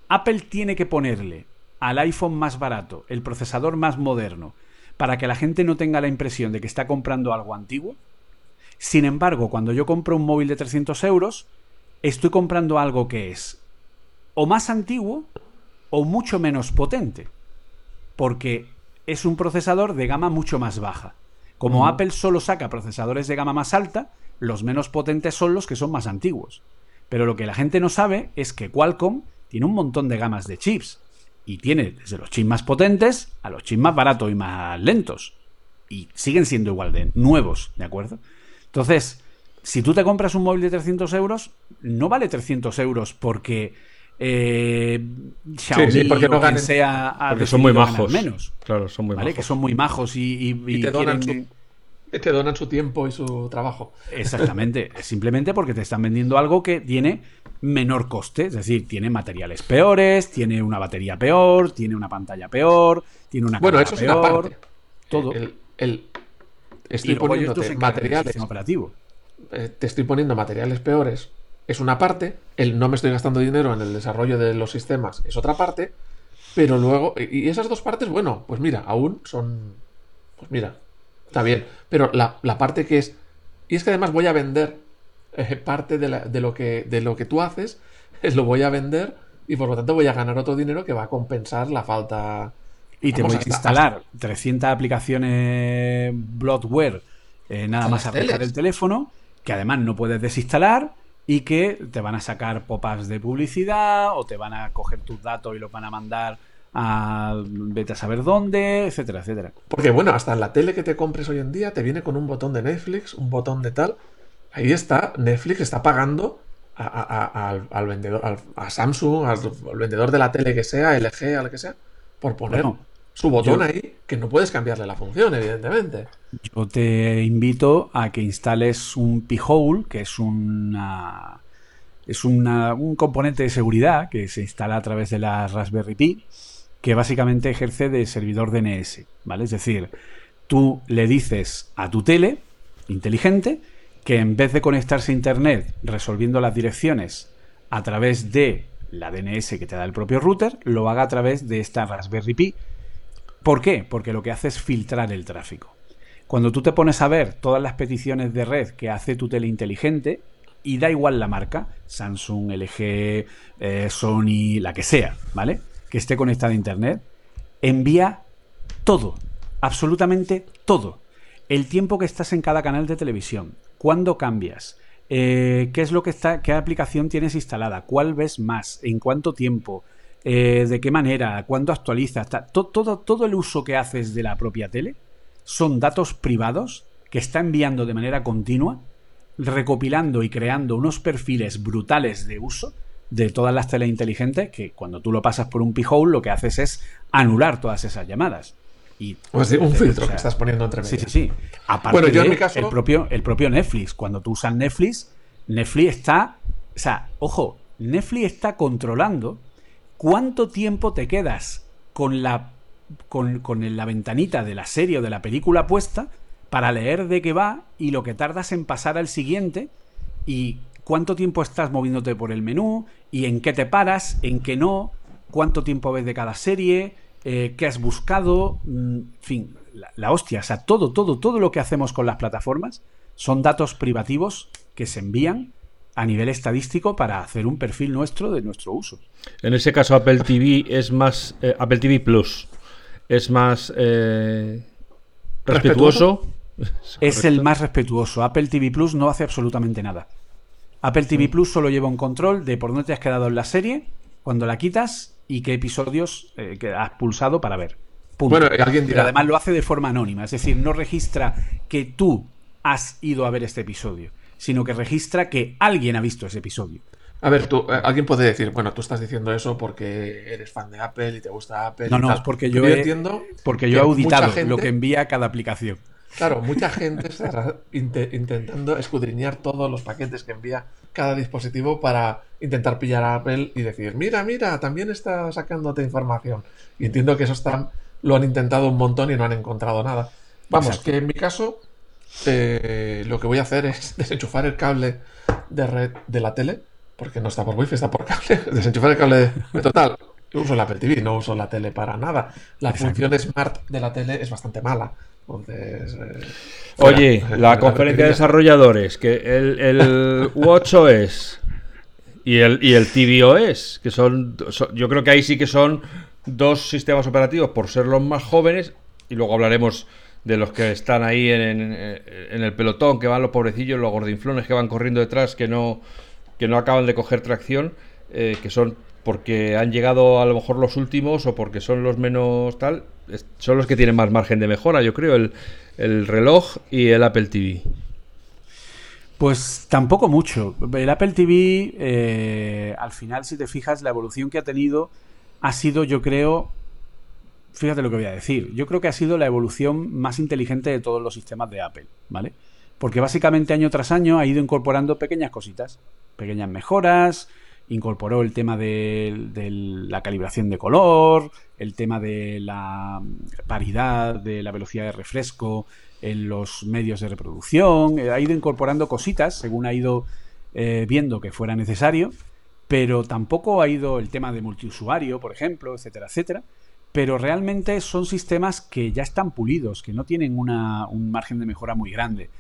Apple tiene que ponerle al iPhone más barato, el procesador más moderno, para que la gente no tenga la impresión de que está comprando algo antiguo. Sin embargo, cuando yo compro un móvil de 300 euros, estoy comprando algo que es o más antiguo o mucho menos potente. Porque es un procesador de gama mucho más baja. Como Apple solo saca procesadores de gama más alta, los menos potentes son los que son más antiguos. Pero lo que la gente no sabe es que Qualcomm tiene un montón de gamas de chips y tiene desde los chips más potentes a los chips más baratos y más lentos. y siguen siendo igual de nuevos, ¿de acuerdo? Entonces, si tú te compras un móvil de 300 euros, no vale 300 euros porque eh, Xiaomi porque no ganen, sea porque son muy majos menos. Claro, son muy ¿vale? majos. Que son muy majos y, te, donan su, te donan su tiempo y su trabajo. Exactamente. simplemente porque te están vendiendo algo que tiene menor coste. Es decir, tiene materiales peores, tiene una batería peor, tiene una pantalla peor, tiene una bueno, eso peor. Es Todo. El, estoy poniendo materiales. Operativo. Eh, te estoy poniendo materiales peores es una parte, el no me estoy gastando dinero en el desarrollo de los sistemas es otra parte, pero luego, y esas dos partes, bueno, pues mira, aún son, pues mira, está bien, pero la, parte que es, y es que además voy a vender eh, parte de, lo que, de lo que tú haces, es lo voy a vender y por lo tanto voy a ganar otro dinero que va a compensar la falta. Y te voy a instalar 300 aplicaciones Bloodware eh, nada más arreglar el teléfono, que además no puedes desinstalar y que te van a sacar pop-ups de publicidad o te van a coger tus datos y los van a mandar a vete a saber dónde, etcétera, etcétera. Porque bueno, hasta en la tele que te compres hoy en día te viene con un botón de Netflix, un botón de tal. Ahí está, Netflix está pagando al, vendedor, a Samsung, al, vendedor de la tele que sea, LG, al que sea, por poner su botón ahí, que no puedes cambiarle la función, evidentemente. Yo te invito a que instales un P-Hole, que es una es un componente de seguridad que se instala a través de la Raspberry Pi, que básicamente ejerce de servidor DNS, ¿vale? Es decir, tú le dices a tu tele inteligente que en vez de conectarse a internet resolviendo las direcciones a través de la DNS que te da el propio router, lo haga a través de esta Raspberry Pi ¿Por qué? Porque lo que hace es filtrar el tráfico. Cuando tú te pones a ver todas las peticiones de red que hace tu tele inteligente, y da igual la marca, Samsung, LG, eh, Sony, la que sea, ¿vale? Que esté conectada a Internet, envía todo, absolutamente todo. El tiempo que estás en cada canal de televisión, cuándo cambias, eh, qué es lo que está, qué aplicación tienes instalada, cuál ves más, en cuánto tiempo, eh, de qué manera, cuándo actualizas, todo, todo el uso que haces de la propia tele son datos privados que está enviando de manera continua, recopilando y creando unos perfiles brutales de uso de todas las teles inteligentes que cuando tú lo pasas por un p-hole lo que haces es anular todas esas llamadas. Y, un filtro que estás poniendo entre medias. Sí, sí, sí. Aparte yo en mi caso... el, propio, el propio Netflix, cuando tú usas Netflix, Netflix está... O sea, ojo, Netflix está controlando ¿cuánto tiempo te quedas con la, con, la ventanita de la serie o de la película puesta para leer de qué va y lo que tardas en pasar al siguiente y cuánto tiempo estás moviéndote por el menú y en qué te paras, en qué no, cuánto tiempo ves de cada serie, eh, qué has buscado, mm, en fin, la, la, hostia, o sea, todo, todo, todo lo que hacemos con las plataformas son datos privativos que se envían a nivel estadístico para hacer un perfil nuestro de nuestro uso. En ese caso Apple TV es más eh, Apple TV Plus es más eh, respetuoso. Es el más respetuoso. Apple TV Plus no hace absolutamente nada. Apple TV Plus solo lleva un control de por dónde te has quedado en la serie, cuando la quitas y qué episodios eh, has pulsado para ver. Bueno, alguien Pero además lo hace de forma anónima, es decir, no registra que tú has ido a ver este episodio sino que registra que alguien ha visto ese episodio. A ver, tú, eh, alguien puede decir, bueno, tú estás diciendo eso porque eres fan de Apple y te gusta Apple. No, no, es porque yo, he, entiendo porque yo he auditado lo que envía cada aplicación. Claro, mucha gente está intentando escudriñar todos los paquetes que envía cada dispositivo para intentar pillar a Apple y decir, mira, mira, también está sacándote información. Y entiendo que eso están, lo han intentado un montón y no han encontrado nada. Vamos, que en mi caso, eh, lo que voy a hacer es desenchufar el cable de red de la tele, porque no está por wifi, está por cable. Desenchufar el cable de total. Uso la Apple TV, no uso la tele para nada. La función smart de la tele es bastante mala. Entonces, eh, Oye, la, conferencia de desarrolladores, que el, el WatchOS y el, y el tvOS, que son, yo creo que ahí sí que son dos sistemas operativos por ser los más jóvenes, y luego hablaremos de los que están ahí en, el pelotón, que van los pobrecillos, los gordinflones que van corriendo detrás, que no, que no acaban de coger tracción, eh, que son porque han llegado a lo mejor los últimos o porque son los menos tal, son los que tienen más margen de mejora, yo creo. El, el reloj y el Apple TV. Pues tampoco mucho. El Apple TV, eh, al final, si te fijas, la evolución que ha tenido ha sido, yo creo, fíjate lo que voy a decir, yo creo que ha sido la evolución más inteligente de todos los sistemas de Apple, ¿vale? Porque básicamente año tras año ha ido incorporando pequeñas cositas, pequeñas mejoras, incorporó el tema de, la calibración de color, el tema de la paridad de la velocidad de refresco en los medios de reproducción, eh, ha ido incorporando cositas según ha ido eh, viendo que fuera necesario, pero tampoco ha ido el tema de multiusuario, por ejemplo, etcétera, etcétera. Pero realmente son sistemas que ya están pulidos, que no tienen un margen de mejora muy grande.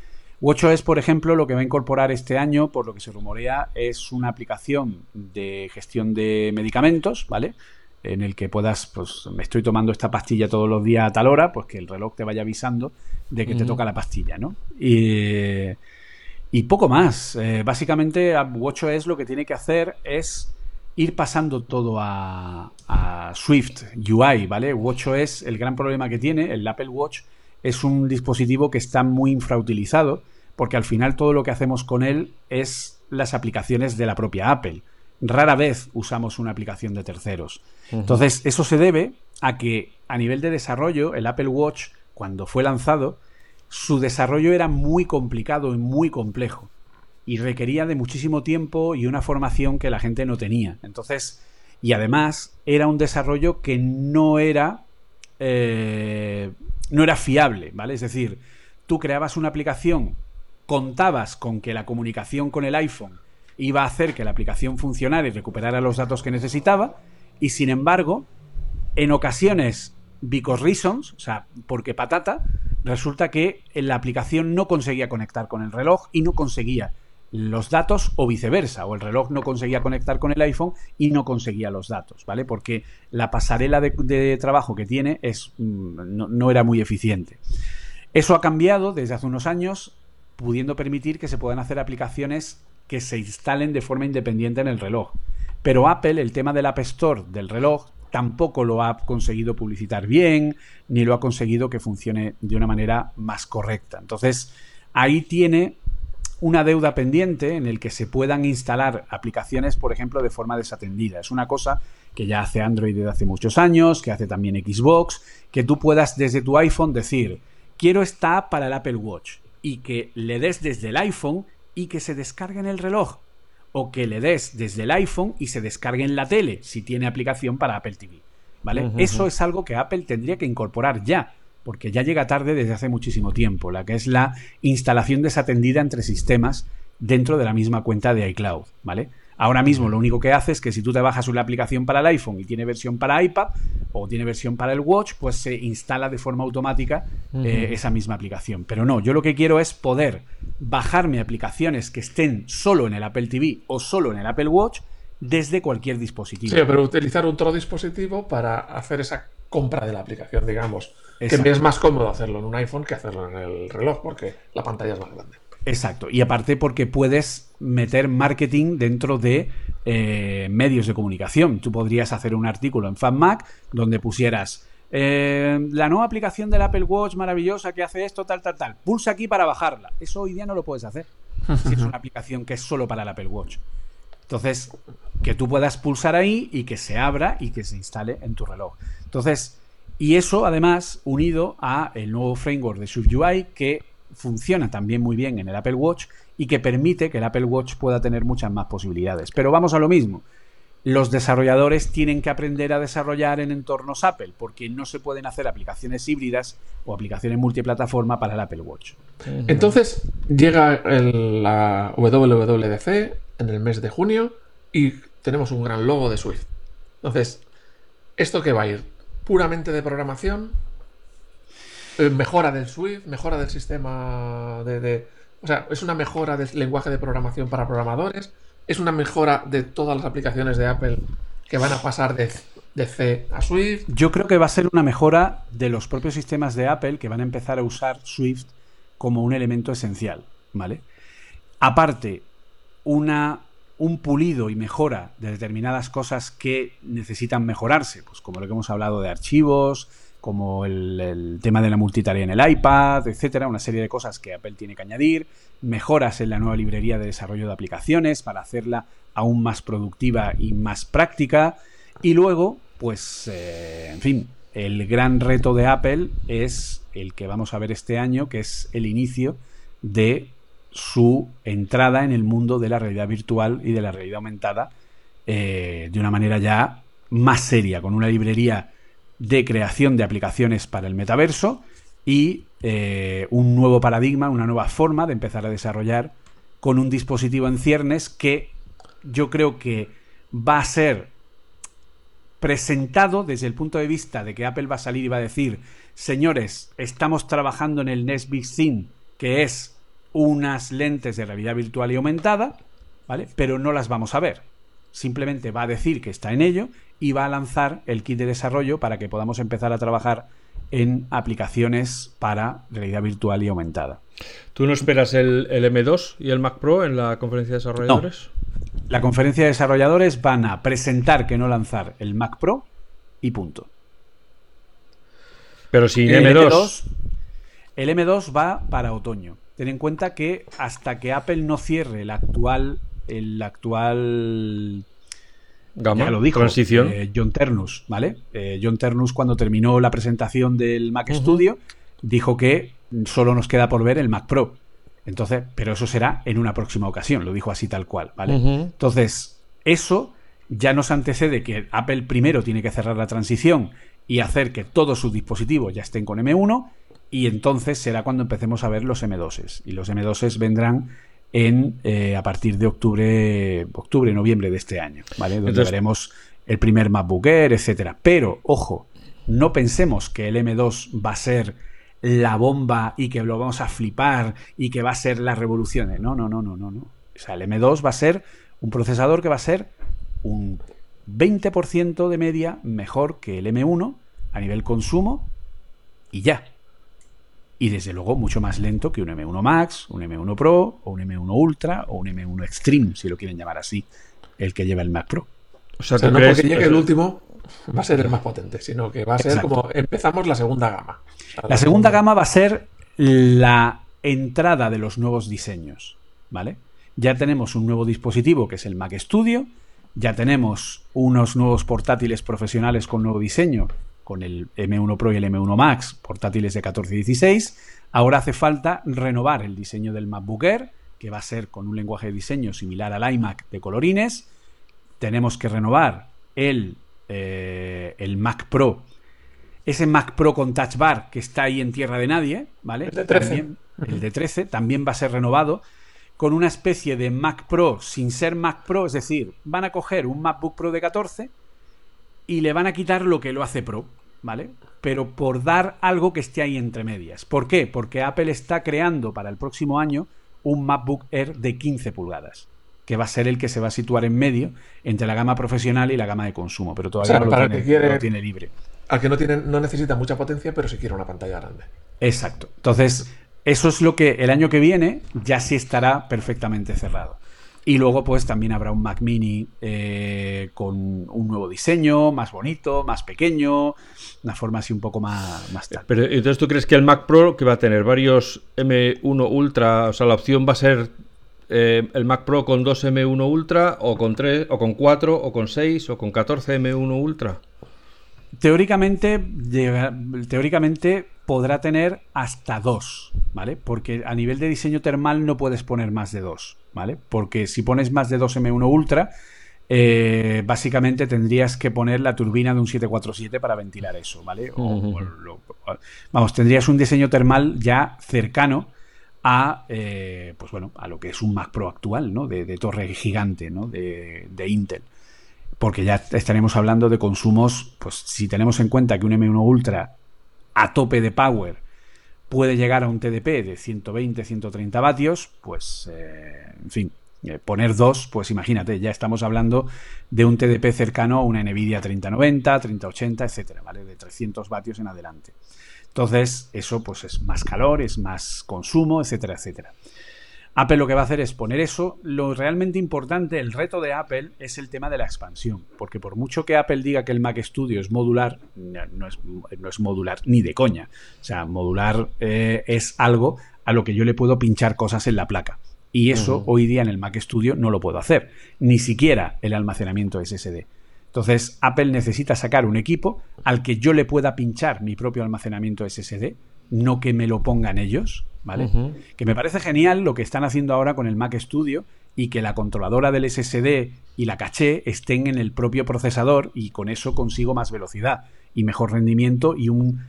WatchOS, por ejemplo, lo que va a incorporar este año, por lo que se rumorea, es una aplicación de gestión de medicamentos, ¿vale? En el que puedas, pues me estoy tomando esta pastilla todos los días a tal hora, pues que el reloj te vaya avisando de que te toca la pastilla, ¿no? Y, y poco más. Eh, básicamente, WatchOS lo que tiene que hacer es ir pasando todo a, a Swift UI, ¿vale? WatchOS, el gran problema que tiene, el Apple Watch, es un dispositivo que está muy infrautilizado, porque al final todo lo que hacemos con él es las aplicaciones de la propia Apple. Rara vez usamos una aplicación de terceros. Entonces, eso se debe a que a nivel de desarrollo, el Apple Watch, cuando fue lanzado, su desarrollo era muy complicado y muy complejo. Y requería de muchísimo tiempo y una formación que la gente no tenía. Entonces, y además, era un desarrollo que no era eh, no era fiable, ¿vale? Es decir, tú creabas una aplicación, contabas con que la comunicación con el iPhone iba a hacer que la aplicación funcionara y recuperara los datos que necesitaba, y sin embargo, en ocasiones, because reasons, o sea, porque patata, resulta que la aplicación no conseguía conectar con el reloj y no conseguía los datos o viceversa, o el reloj no conseguía conectar con el iPhone y no conseguía los datos, ¿vale? Porque la pasarela de, trabajo que tiene es, mm, no, era muy eficiente. Eso ha cambiado desde hace unos años, pudiendo permitir que se puedan hacer aplicaciones que se instalen de forma independiente en el reloj. Pero Apple, el tema del App Store del reloj, tampoco lo ha conseguido publicitar bien, ni lo ha conseguido que funcione de una manera más correcta. Entonces, ahí tiene una deuda pendiente en el que se puedan instalar aplicaciones, por ejemplo, de forma desatendida. Es una cosa que ya hace Android desde hace muchos años, que hace también Xbox, que tú puedas desde tu iPhone decir, quiero esta app para el Apple Watch y que le des desde el iPhone y que se descargue en el reloj. O que le des desde el iPhone y se descargue en la tele, si tiene aplicación para Apple TV. ¿Vale? Eso es algo que Apple tendría que incorporar ya porque ya llega tarde desde hace muchísimo tiempo, la que es la instalación desatendida entre sistemas dentro de la misma cuenta de iCloud, ¿vale? Ahora mismo lo único que hace es que si tú te bajas una aplicación para el iPhone y tiene versión para iPad o tiene versión para el Watch, pues se instala de forma automática eh, esa misma aplicación. Pero no, yo lo que quiero es poder bajarme aplicaciones que estén solo en el Apple TV o solo en el Apple Watch desde cualquier dispositivo. Sí, pero utilizar otro dispositivo para hacer esa compra de la aplicación, digamos. Que me es más cómodo hacerlo en un iPhone que hacerlo en el reloj, porque la pantalla es más grande. Exacto. Y aparte porque puedes meter marketing dentro de eh, medios de comunicación. Tú podrías hacer un artículo en FanMac donde pusieras eh, la nueva aplicación del Apple Watch maravillosa que hace esto, tal, tal, tal. Pulsa aquí para bajarla. Eso hoy día no lo puedes hacer. si es una aplicación que es solo para el Apple Watch. Entonces, que tú puedas pulsar ahí y que se abra y que se instale en tu reloj. Entonces, y eso, además, unido a el nuevo framework de SwiftUI que funciona también muy bien en el Apple Watch y que permite que el Apple Watch pueda tener muchas más posibilidades. Pero vamos a lo mismo. Los desarrolladores tienen que aprender a desarrollar en entornos Apple, porque no se pueden hacer aplicaciones híbridas o aplicaciones multiplataforma para el Apple Watch. Entonces llega la WWDC en el mes de junio y tenemos un gran logo de Swift. Entonces, ¿esto qué va a ir? Puramente de programación, eh, mejora del Swift, mejora del sistema de, O sea, es una mejora del lenguaje de programación para programadores, es una mejora de todas las aplicaciones de Apple que van a pasar de, de C a Swift. Yo creo que va a ser una mejora de los propios sistemas de Apple que van a empezar a usar Swift como un elemento esencial, ¿vale? Aparte, una un pulido y mejora de determinadas cosas que necesitan mejorarse, pues como lo que hemos hablado de archivos, como el, tema de la multitarea en el iPad, etcétera, una serie de cosas que Apple tiene que añadir, mejoras en la nueva librería de desarrollo de aplicaciones para hacerla aún más productiva y más práctica, y luego, pues, eh, en fin, el gran reto de Apple es el que vamos a ver este año, que es el inicio de su entrada en el mundo de la realidad virtual y de la realidad aumentada eh, de una manera ya más seria, con una librería de creación de aplicaciones para el metaverso y eh, un nuevo paradigma, una nueva forma de empezar a desarrollar con un dispositivo en ciernes que yo creo que va a ser presentado desde el punto de vista de que Apple va a salir y va a decir, señores, estamos trabajando en el Next Big Thing, que es unas lentes de realidad virtual y aumentada, ¿vale? Pero no las vamos a ver. Simplemente va a decir que está en ello y va a lanzar el kit de desarrollo para que podamos empezar a trabajar en aplicaciones para realidad virtual y aumentada. ¿Tú no esperas el, M2 y el Mac Pro en la conferencia de desarrolladores? La conferencia de desarrolladores van a presentar que no lanzar el Mac Pro y punto. Pero sin M2. El M2 va para otoño. Ten en cuenta que hasta que Apple no cierre el actual. El actual. Gama, lo dijo, transición. Eh, John Ternus, ¿vale? Eh, John Ternus, cuando terminó la presentación del Mac Studio, dijo que solo nos queda por ver el Mac Pro. Entonces, pero eso será en una próxima ocasión, lo dijo así tal cual, ¿vale? Entonces, eso ya nos antecede que Apple primero tiene que cerrar la transición y hacer que todos sus dispositivos ya estén con M1 y entonces será cuando empecemos a ver los M2s y los M2s vendrán en eh, a partir de octubre, octubre, noviembre de este año, ¿vale? Donde veremos el primer MacBook Air, etcétera. Pero ojo, no pensemos que el M2 va a ser la bomba y que lo vamos a flipar y que va a ser la revolución. No, no, no, no, no, no. O sea, el M2 va a ser un procesador que va a ser un 20% de media mejor que el M1 a nivel consumo y ya. Y desde luego mucho más lento que un M1 Max, un M1 Pro, o un M1 Ultra, o un M1 Extreme, si lo quieren llamar así, el que lleva el Mac Pro. O sea, no porque llegue el último va a ser el más potente, sino que va a ser como empezamos la segunda gama. La, segunda gama va a ser la entrada de los nuevos diseños, ¿vale? Ya tenemos un nuevo dispositivo que es el Mac Studio, ya tenemos unos nuevos portátiles profesionales con nuevo diseño, con el M1 Pro y el M1 Max, portátiles de 14 y 16. Ahora hace falta renovar el diseño del MacBook Air, que va a ser con un lenguaje de diseño similar al iMac de colorines. Tenemos que renovar el, eh, el Mac Pro, ese Mac Pro con Touch Bar que está ahí en tierra de nadie, ¿vale? El de 13. el de 13 también va a ser renovado con una especie de Mac Pro sin ser Mac Pro, es decir, van a coger un MacBook Pro de 14 y le van a quitar lo que lo hace Pro, ¿vale? Pero por dar algo que esté ahí entre medias. ¿Por qué? Porque Apple está creando para el próximo año un MacBook Air de 15 pulgadas, que va a ser el que se va a situar en medio entre la gama profesional y la gama de consumo, pero todavía no, lo tiene, tiene, libre. Al que no, tiene, no necesita mucha potencia, pero si quiere una pantalla grande. Exacto. Entonces, eso es lo que el año que viene ya sí estará perfectamente cerrado. Y luego, pues también habrá un Mac Mini eh, con un nuevo diseño, más bonito, más pequeño, una forma así un poco más, más. Pero entonces, ¿tú crees que el Mac Pro, que va a tener varios M1 Ultra, o sea, la opción va a ser eh, el Mac Pro con dos M1 Ultra, o con 3, o con 4, o con 6, o con 14 M1 Ultra? Teóricamente, teóricamente podrá tener hasta dos, ¿vale? Porque a nivel de diseño termal no puedes poner más de dos, ¿vale? Porque si pones más de 2 M1 Ultra, eh, básicamente tendrías que poner la turbina de un 747 para ventilar eso, ¿vale? vamos, tendrías un diseño termal ya cercano a, eh, pues bueno, a lo que es un Mac Pro actual, ¿no? De, torre gigante, ¿no? De, de Intel porque ya estaremos hablando de consumos, pues si tenemos en cuenta que un M1 Ultra a tope de power puede llegar a un TDP de 120, 130 vatios, pues, eh, en fin, eh, poner dos, pues imagínate, ya estamos hablando de un TDP cercano a una NVIDIA 3090, 3080, etcétera, ¿vale? De 300 vatios en adelante. Entonces, eso pues es más calor, es más consumo, etcétera, etcétera. Apple lo que va a hacer es poner eso. Lo realmente importante, el reto de Apple es el tema de la expansión. Porque por mucho que Apple diga que el Mac Studio es modular, no es, no es modular ni de coña. O sea, modular eh, es algo a lo que yo le puedo pinchar cosas en la placa. Y eso hoy día en el Mac Studio no lo puedo hacer. Ni siquiera el almacenamiento SSD. Entonces, Apple necesita sacar un equipo al que yo le pueda pinchar mi propio almacenamiento SSD, no que me lo pongan ellos, ¿vale? Que me parece genial lo que están haciendo ahora con el Mac Studio y que la controladora del SSD y la caché estén en el propio procesador y con eso consigo más velocidad y mejor rendimiento y un,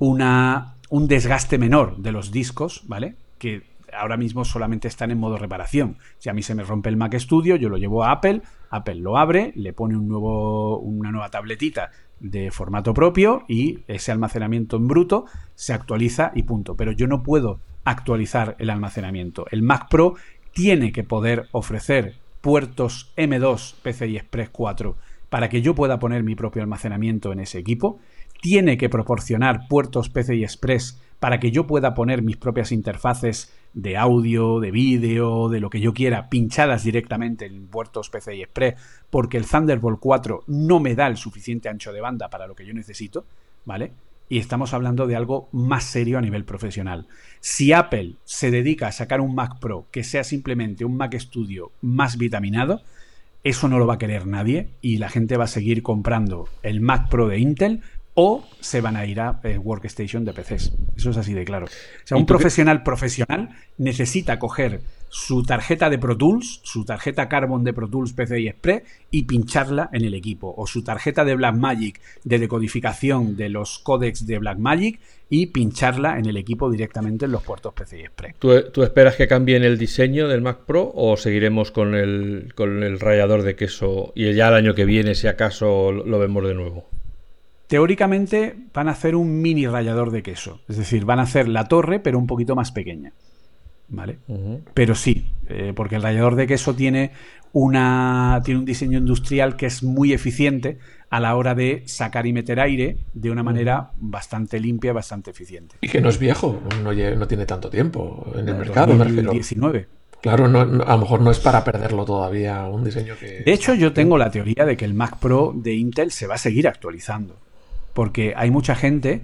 una, un desgaste menor de los discos, ¿vale? Que ahora mismo solamente están en modo reparación. Si a mí se me rompe el Mac Studio, yo lo llevo a Apple, Apple lo abre, le pone un nuevo, una nueva tabletita de formato propio y ese almacenamiento en bruto se actualiza y punto. Pero yo no puedo actualizar el almacenamiento. El Mac Pro tiene que poder ofrecer puertos M2 PCI Express 4 para que yo pueda poner mi propio almacenamiento en ese equipo. Tiene que proporcionar puertos PCI Express para que yo pueda poner mis propias interfaces de audio, de vídeo, de lo que yo quiera, pinchadas directamente en puertos PCI Express, porque el Thunderbolt 4 no me da el suficiente ancho de banda para lo que yo necesito, ¿vale? Y estamos hablando de algo más serio a nivel profesional. Si Apple se dedica a sacar un Mac Pro que sea simplemente un Mac Studio más vitaminado, eso no lo va a querer nadie y la gente va a seguir comprando el Mac Pro de Intel o se van a ir a eh, workstation de PCs. Eso es así de claro. O sea, un profesional profesional necesita coger su tarjeta de Pro Tools, su tarjeta Carbon de Pro Tools PCI Express y pincharla en el equipo. O su tarjeta de Blackmagic de decodificación de los códecs de Blackmagic y pincharla en el equipo directamente en los puertos PCI Express. ¿Tú, esperas que cambien el diseño del Mac Pro o seguiremos con el, con el rallador de queso y ya el año que viene, si acaso, lo vemos de nuevo? Teóricamente van a hacer un mini rallador de queso. Es decir, van a hacer la torre, pero un poquito más pequeña. ¿vale? Pero sí, eh, porque el rallador de queso tiene, una, tiene un diseño industrial que es muy eficiente a la hora de sacar y meter aire de una manera bastante limpia, bastante eficiente. Y que no es viejo, no, tiene tanto tiempo en el, mercado. 2019. Claro, no, a lo mejor no es para perderlo todavía un diseño que... De hecho, yo tengo la teoría de que el Mac Pro de Intel se va a seguir actualizando. Porque hay mucha gente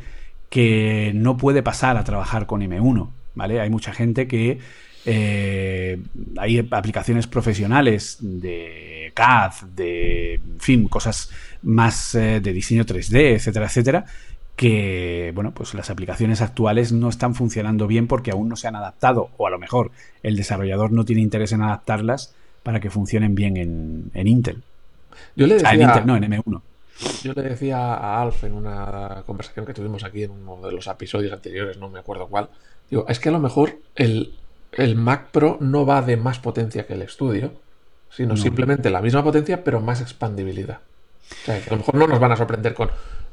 que no puede pasar a trabajar con M1. ¿vale? Hay mucha gente que eh, hay aplicaciones profesionales de CAD, de, en fin, cosas más eh, de diseño 3D, etcétera, etcétera, que, bueno, pues las aplicaciones actuales no están funcionando bien porque aún no se han adaptado, o a lo mejor el desarrollador no tiene interés en adaptarlas para que funcionen bien en, Intel. Yo le decía, en Intel, no, en M1. Yo le decía a Alf en una conversación que tuvimos aquí en uno de los episodios anteriores, no me acuerdo cuál, Digo, es que a lo mejor el, Mac Pro no va de más potencia que el estudio, sino simplemente la misma potencia, pero más expandibilidad. O sea, que a lo mejor no nos van a sorprender con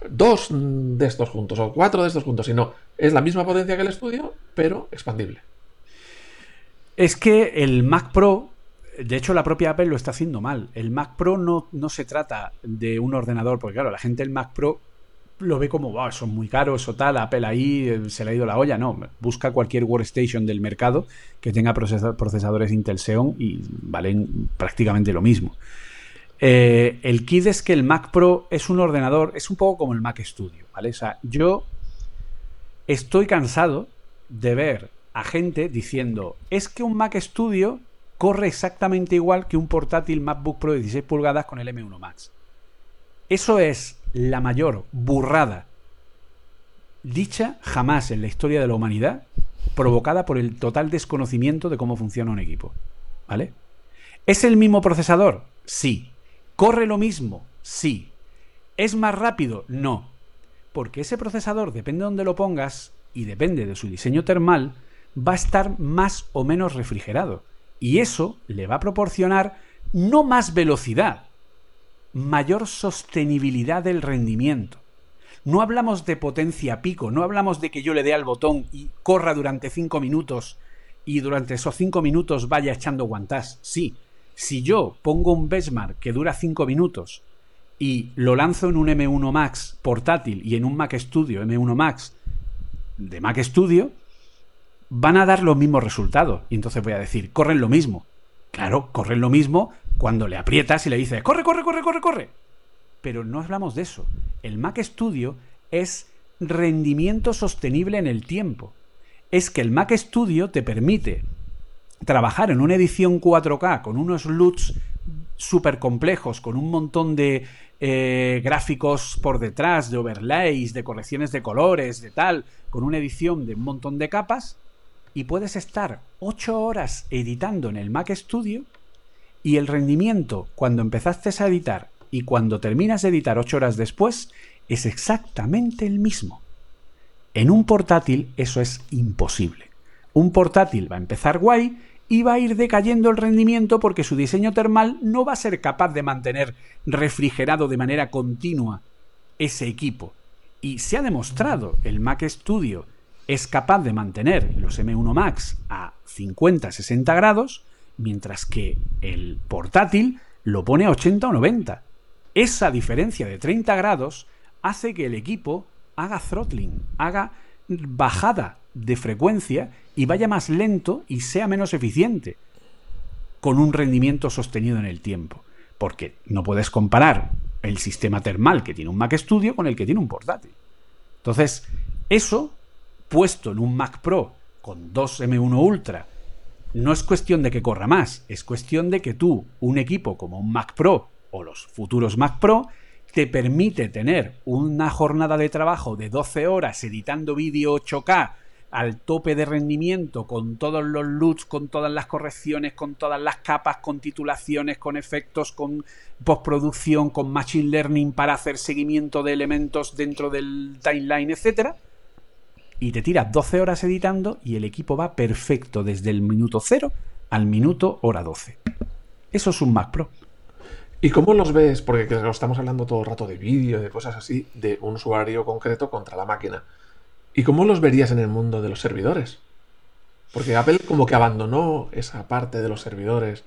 dos de estos juntos o cuatro de estos juntos, sino es la misma potencia que el estudio, pero expandible. Es que el Mac Pro, de hecho la propia Apple lo está haciendo mal. El Mac Pro no, no se trata de un ordenador, porque claro, la gente el Mac Pro lo ve como, wow, son muy caros o tal, Apple ahí eh, se le ha ido la olla. No, busca cualquier workstation del mercado que tenga procesadores Intel Xeon y valen prácticamente lo mismo. Eh, el kit es que el Mac Pro es un ordenador, es un poco como el Mac Studio, ¿vale? O sea, yo estoy cansado de ver a gente diciendo, es que un Mac Studio corre exactamente igual que un portátil MacBook Pro de 16 pulgadas con el M1 Max. Eso es la mayor burrada dicha jamás en la historia de la humanidad, provocada por el total desconocimiento de cómo funciona un equipo. ¿Vale? ¿Es el mismo procesador? Sí. ¿Corre lo mismo? Sí. ¿Es más rápido? No. Porque ese procesador, depende de dónde lo pongas y depende de su diseño termal, va a estar más o menos refrigerado. Y eso le va a proporcionar no más velocidad, mayor sostenibilidad del rendimiento. No hablamos de potencia pico, no hablamos de que yo le dé al botón y corra durante 5 minutos y durante esos 5 minutos vaya echando guantás. Sí, si yo pongo un benchmark que dura 5 minutos y lo lanzo en un M1 Max portátil y en un Mac Studio M1 Max de Mac Studio, van a dar los mismos resultados. Y entonces voy a decir, corren lo mismo. Claro, corren lo mismo cuando le aprietas y le dices, corre, corre, corre, corre, corre. Pero no hablamos de eso. El Mac Studio es rendimiento sostenible en el tiempo. Es que el Mac Studio te permite trabajar en una edición 4K con unos LUTs súper complejos, con un montón de eh, gráficos por detrás, de overlays, de correcciones de colores, de tal, con una edición de un montón de capas, y puedes estar 8 horas editando en el Mac Studio y el rendimiento cuando empezaste a editar y cuando terminas de editar 8 horas después es exactamente el mismo. En un portátil eso es imposible. Un portátil va a empezar guay y va a ir decayendo el rendimiento porque su diseño termal no va a ser capaz de mantener refrigerado de manera continua ese equipo. Y se ha demostrado, el Mac Studio es capaz de mantener los M1 Max a 50-60 grados, mientras que el portátil lo pone a 80 o 90. Esa diferencia de 30 grados hace que el equipo haga throttling, haga bajada de frecuencia y vaya más lento y sea menos eficiente, con un rendimiento sostenido en el tiempo. Porque no puedes comparar el sistema termal que tiene un Mac Studio con el que tiene un portátil. Entonces, eso, puesto en un Mac Pro con dos M1 Ultra, no es cuestión de que corra más, es cuestión de que tú, un equipo como un Mac Pro o los futuros Mac Pro, te permite tener una jornada de trabajo de 12 horas editando vídeo 8K al tope de rendimiento, con todos los LUTs, con todas las correcciones, con todas las capas, con titulaciones, con efectos, con postproducción, con machine learning para hacer seguimiento de elementos dentro del timeline, etc. Y te tiras 12 horas editando y el equipo va perfecto desde el minuto 0 al minuto hora 12. Eso es un Mac Pro. ¿Y cómo los ves? Porque estamos hablando todo el rato de vídeo, de cosas así, de un usuario concreto contra la máquina. ¿Y cómo los verías en el mundo de los servidores? Porque Apple como que abandonó esa parte de los servidores.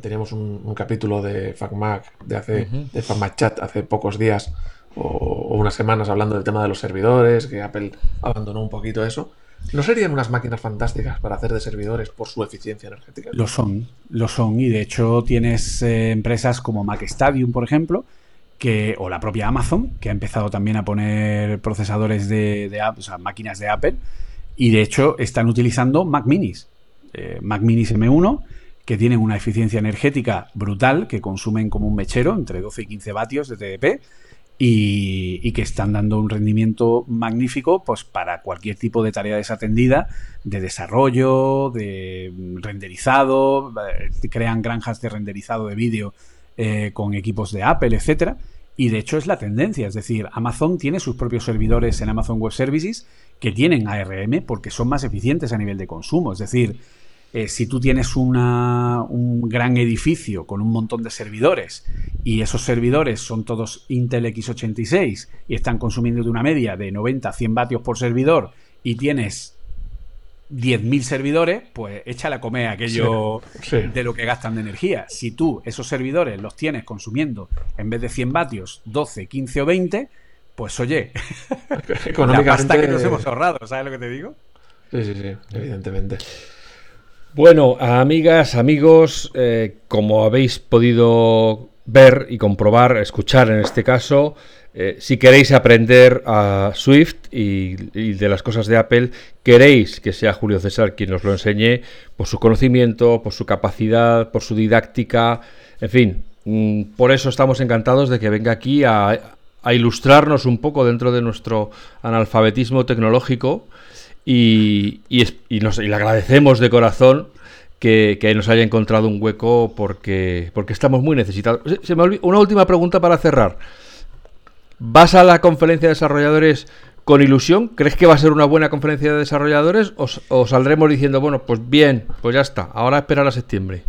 Teníamos un, capítulo de FacMac, de hace, de FacMac Chat hace pocos días o, unas semanas hablando del tema de los servidores, que Apple abandonó un poquito eso. ¿No serían unas máquinas fantásticas para hacer de servidores por su eficiencia energética? Lo son, lo son. Y de hecho tienes eh, empresas como Mac Stadium, por ejemplo, que, o la propia Amazon, que ha empezado también a poner procesadores de, de o sea, máquinas de Apple, y de hecho están utilizando Mac Minis, eh, Mac Minis M1, que tienen una eficiencia energética brutal, que consumen como un mechero, entre 12 y 15 vatios de TDP, y, y, que están dando un rendimiento magnífico pues para cualquier tipo de tarea desatendida de desarrollo, de renderizado, eh, crean granjas de renderizado de vídeo eh, con equipos de Apple, etcétera. Y de hecho es la tendencia, es decir, Amazon tiene sus propios servidores en Amazon Web Services que tienen ARM porque son más eficientes a nivel de consumo. Es decir, eh, si tú tienes una, un gran edificio con un montón de servidores y esos servidores son todos Intel x86 y están consumiendo de una media de 90 a 100 vatios por servidor y tienes 10.000 servidores, pues échale a comer aquello de lo que gastan de energía. Si tú esos servidores los tienes consumiendo en vez de 100 vatios, 12, 15 o 20, pues oye, la pasta que nos hemos ahorrado, ¿sabes lo que te digo? Sí, sí, sí, evidentemente. Bueno, amigas, amigos, eh, como habéis podido ver y comprobar, escuchar en este caso, eh, si queréis aprender a Swift y, de las cosas de Apple, queréis que sea Julio César quien os lo enseñe por su conocimiento, por su capacidad, por su didáctica, en fin, mm, por eso estamos encantados de que venga aquí a, ilustrarnos un poco dentro de nuestro analfabetismo tecnológico y, le agradecemos de corazón que, nos haya encontrado un hueco porque, porque estamos muy necesitados. Una última pregunta para cerrar. ¿Vas a la conferencia de desarrolladores con ilusión? ¿Crees que va a ser una buena conferencia de desarrolladores? ¿O, saldremos diciendo, bueno, pues bien, pues ya está, ahora esperar a septiembre?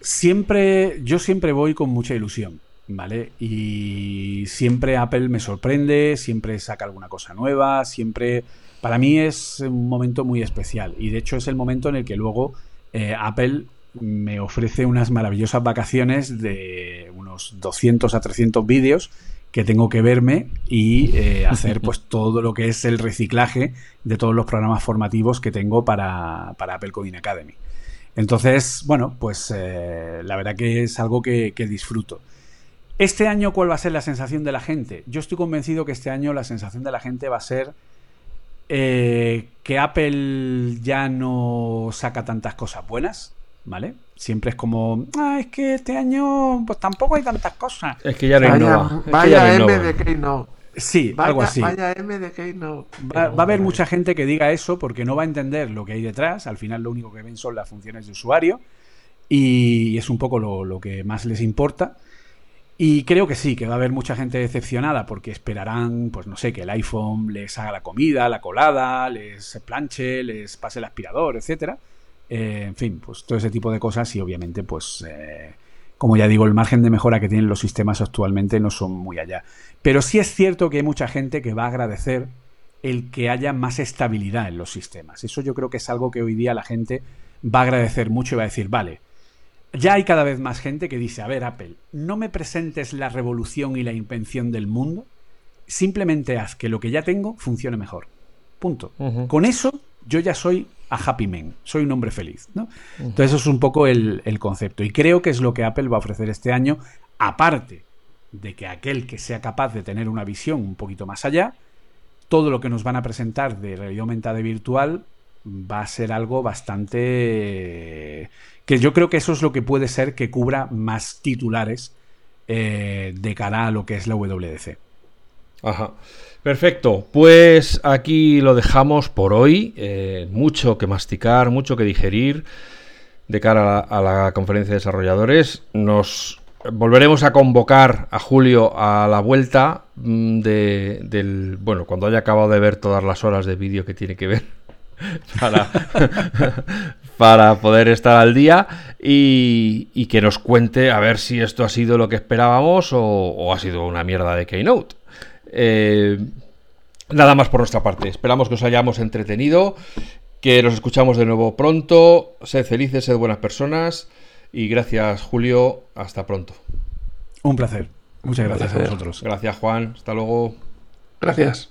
Siempre, yo siempre voy con mucha ilusión, ¿vale? Y siempre Apple me sorprende, siempre saca alguna cosa nueva, siempre... Para mí es un momento muy especial y de hecho es el momento en el que luego eh, Apple me ofrece unas maravillosas vacaciones de unos 200 a 300 vídeos que tengo que verme y eh, hacer pues todo lo que es el reciclaje de todos los programas formativos que tengo para, Apple Coding Academy. Entonces, bueno, pues eh, la verdad que es algo que, disfruto. Este año, ¿cuál va a ser la sensación de la gente? Yo estoy convencido que este año la sensación de la gente va a ser eh, que Apple ya no saca tantas cosas buenas, ¿vale? Siempre es como, ah, es que este año pues tampoco hay tantas cosas. Es que ya no vaya, Vaya M de Keynote. Sí, algo así. Vaya M de Keynote. Va, va, a haber mucha gente que diga eso porque no va a entender lo que hay detrás. Al final lo único que ven son las funciones de usuario y es un poco lo, lo que más les importa. Y creo que sí, que va a haber mucha gente decepcionada porque esperarán, pues no sé, que el iPhone les haga la comida, la colada, les planche, les pase el aspirador, etcétera. Eh, en fin, pues todo ese tipo de cosas y obviamente pues... Eh, como ya digo, el margen de mejora que tienen los sistemas actualmente no son muy allá. Pero sí es cierto que hay mucha gente que va a agradecer el que haya más estabilidad en los sistemas. Eso yo creo que es algo que hoy día la gente va a agradecer mucho y va a decir, vale, ya hay cada vez más gente que dice, a ver Apple, no me presentes la revolución y la invención del mundo, simplemente haz que lo que ya tengo funcione mejor. Punto. Con eso yo ya soy a happy man, soy un hombre feliz. ¿no? Entonces eso es un poco el, concepto. Y creo que es lo que Apple va a ofrecer este año, aparte de que aquel que sea capaz de tener una visión un poquito más allá, todo lo que nos van a presentar de realidad aumentada y virtual va a ser algo bastante... que yo creo que eso es lo que puede ser que cubra más titulares eh, de cara a lo que es la WDC. Ajá. Perfecto, pues aquí lo dejamos por hoy. Eh, mucho que masticar, mucho que digerir de cara a la, conferencia de desarrolladores. Nos volveremos a convocar a Julio a la vuelta mm, de, del. Bueno, cuando haya acabado de ver todas las horas de vídeo que tiene que ver. Para, para poder estar al día y, que nos cuente a ver si esto ha sido lo que esperábamos o ha sido una mierda de Keynote. Eh, nada más por nuestra parte. Esperamos que os hayamos entretenido, que nos escuchamos de nuevo pronto. Sed felices, sed buenas personas. Y gracias, Julio. Hasta pronto. Un placer. Muchas gracias a vosotros. Gracias, Juan. Hasta luego. Gracias.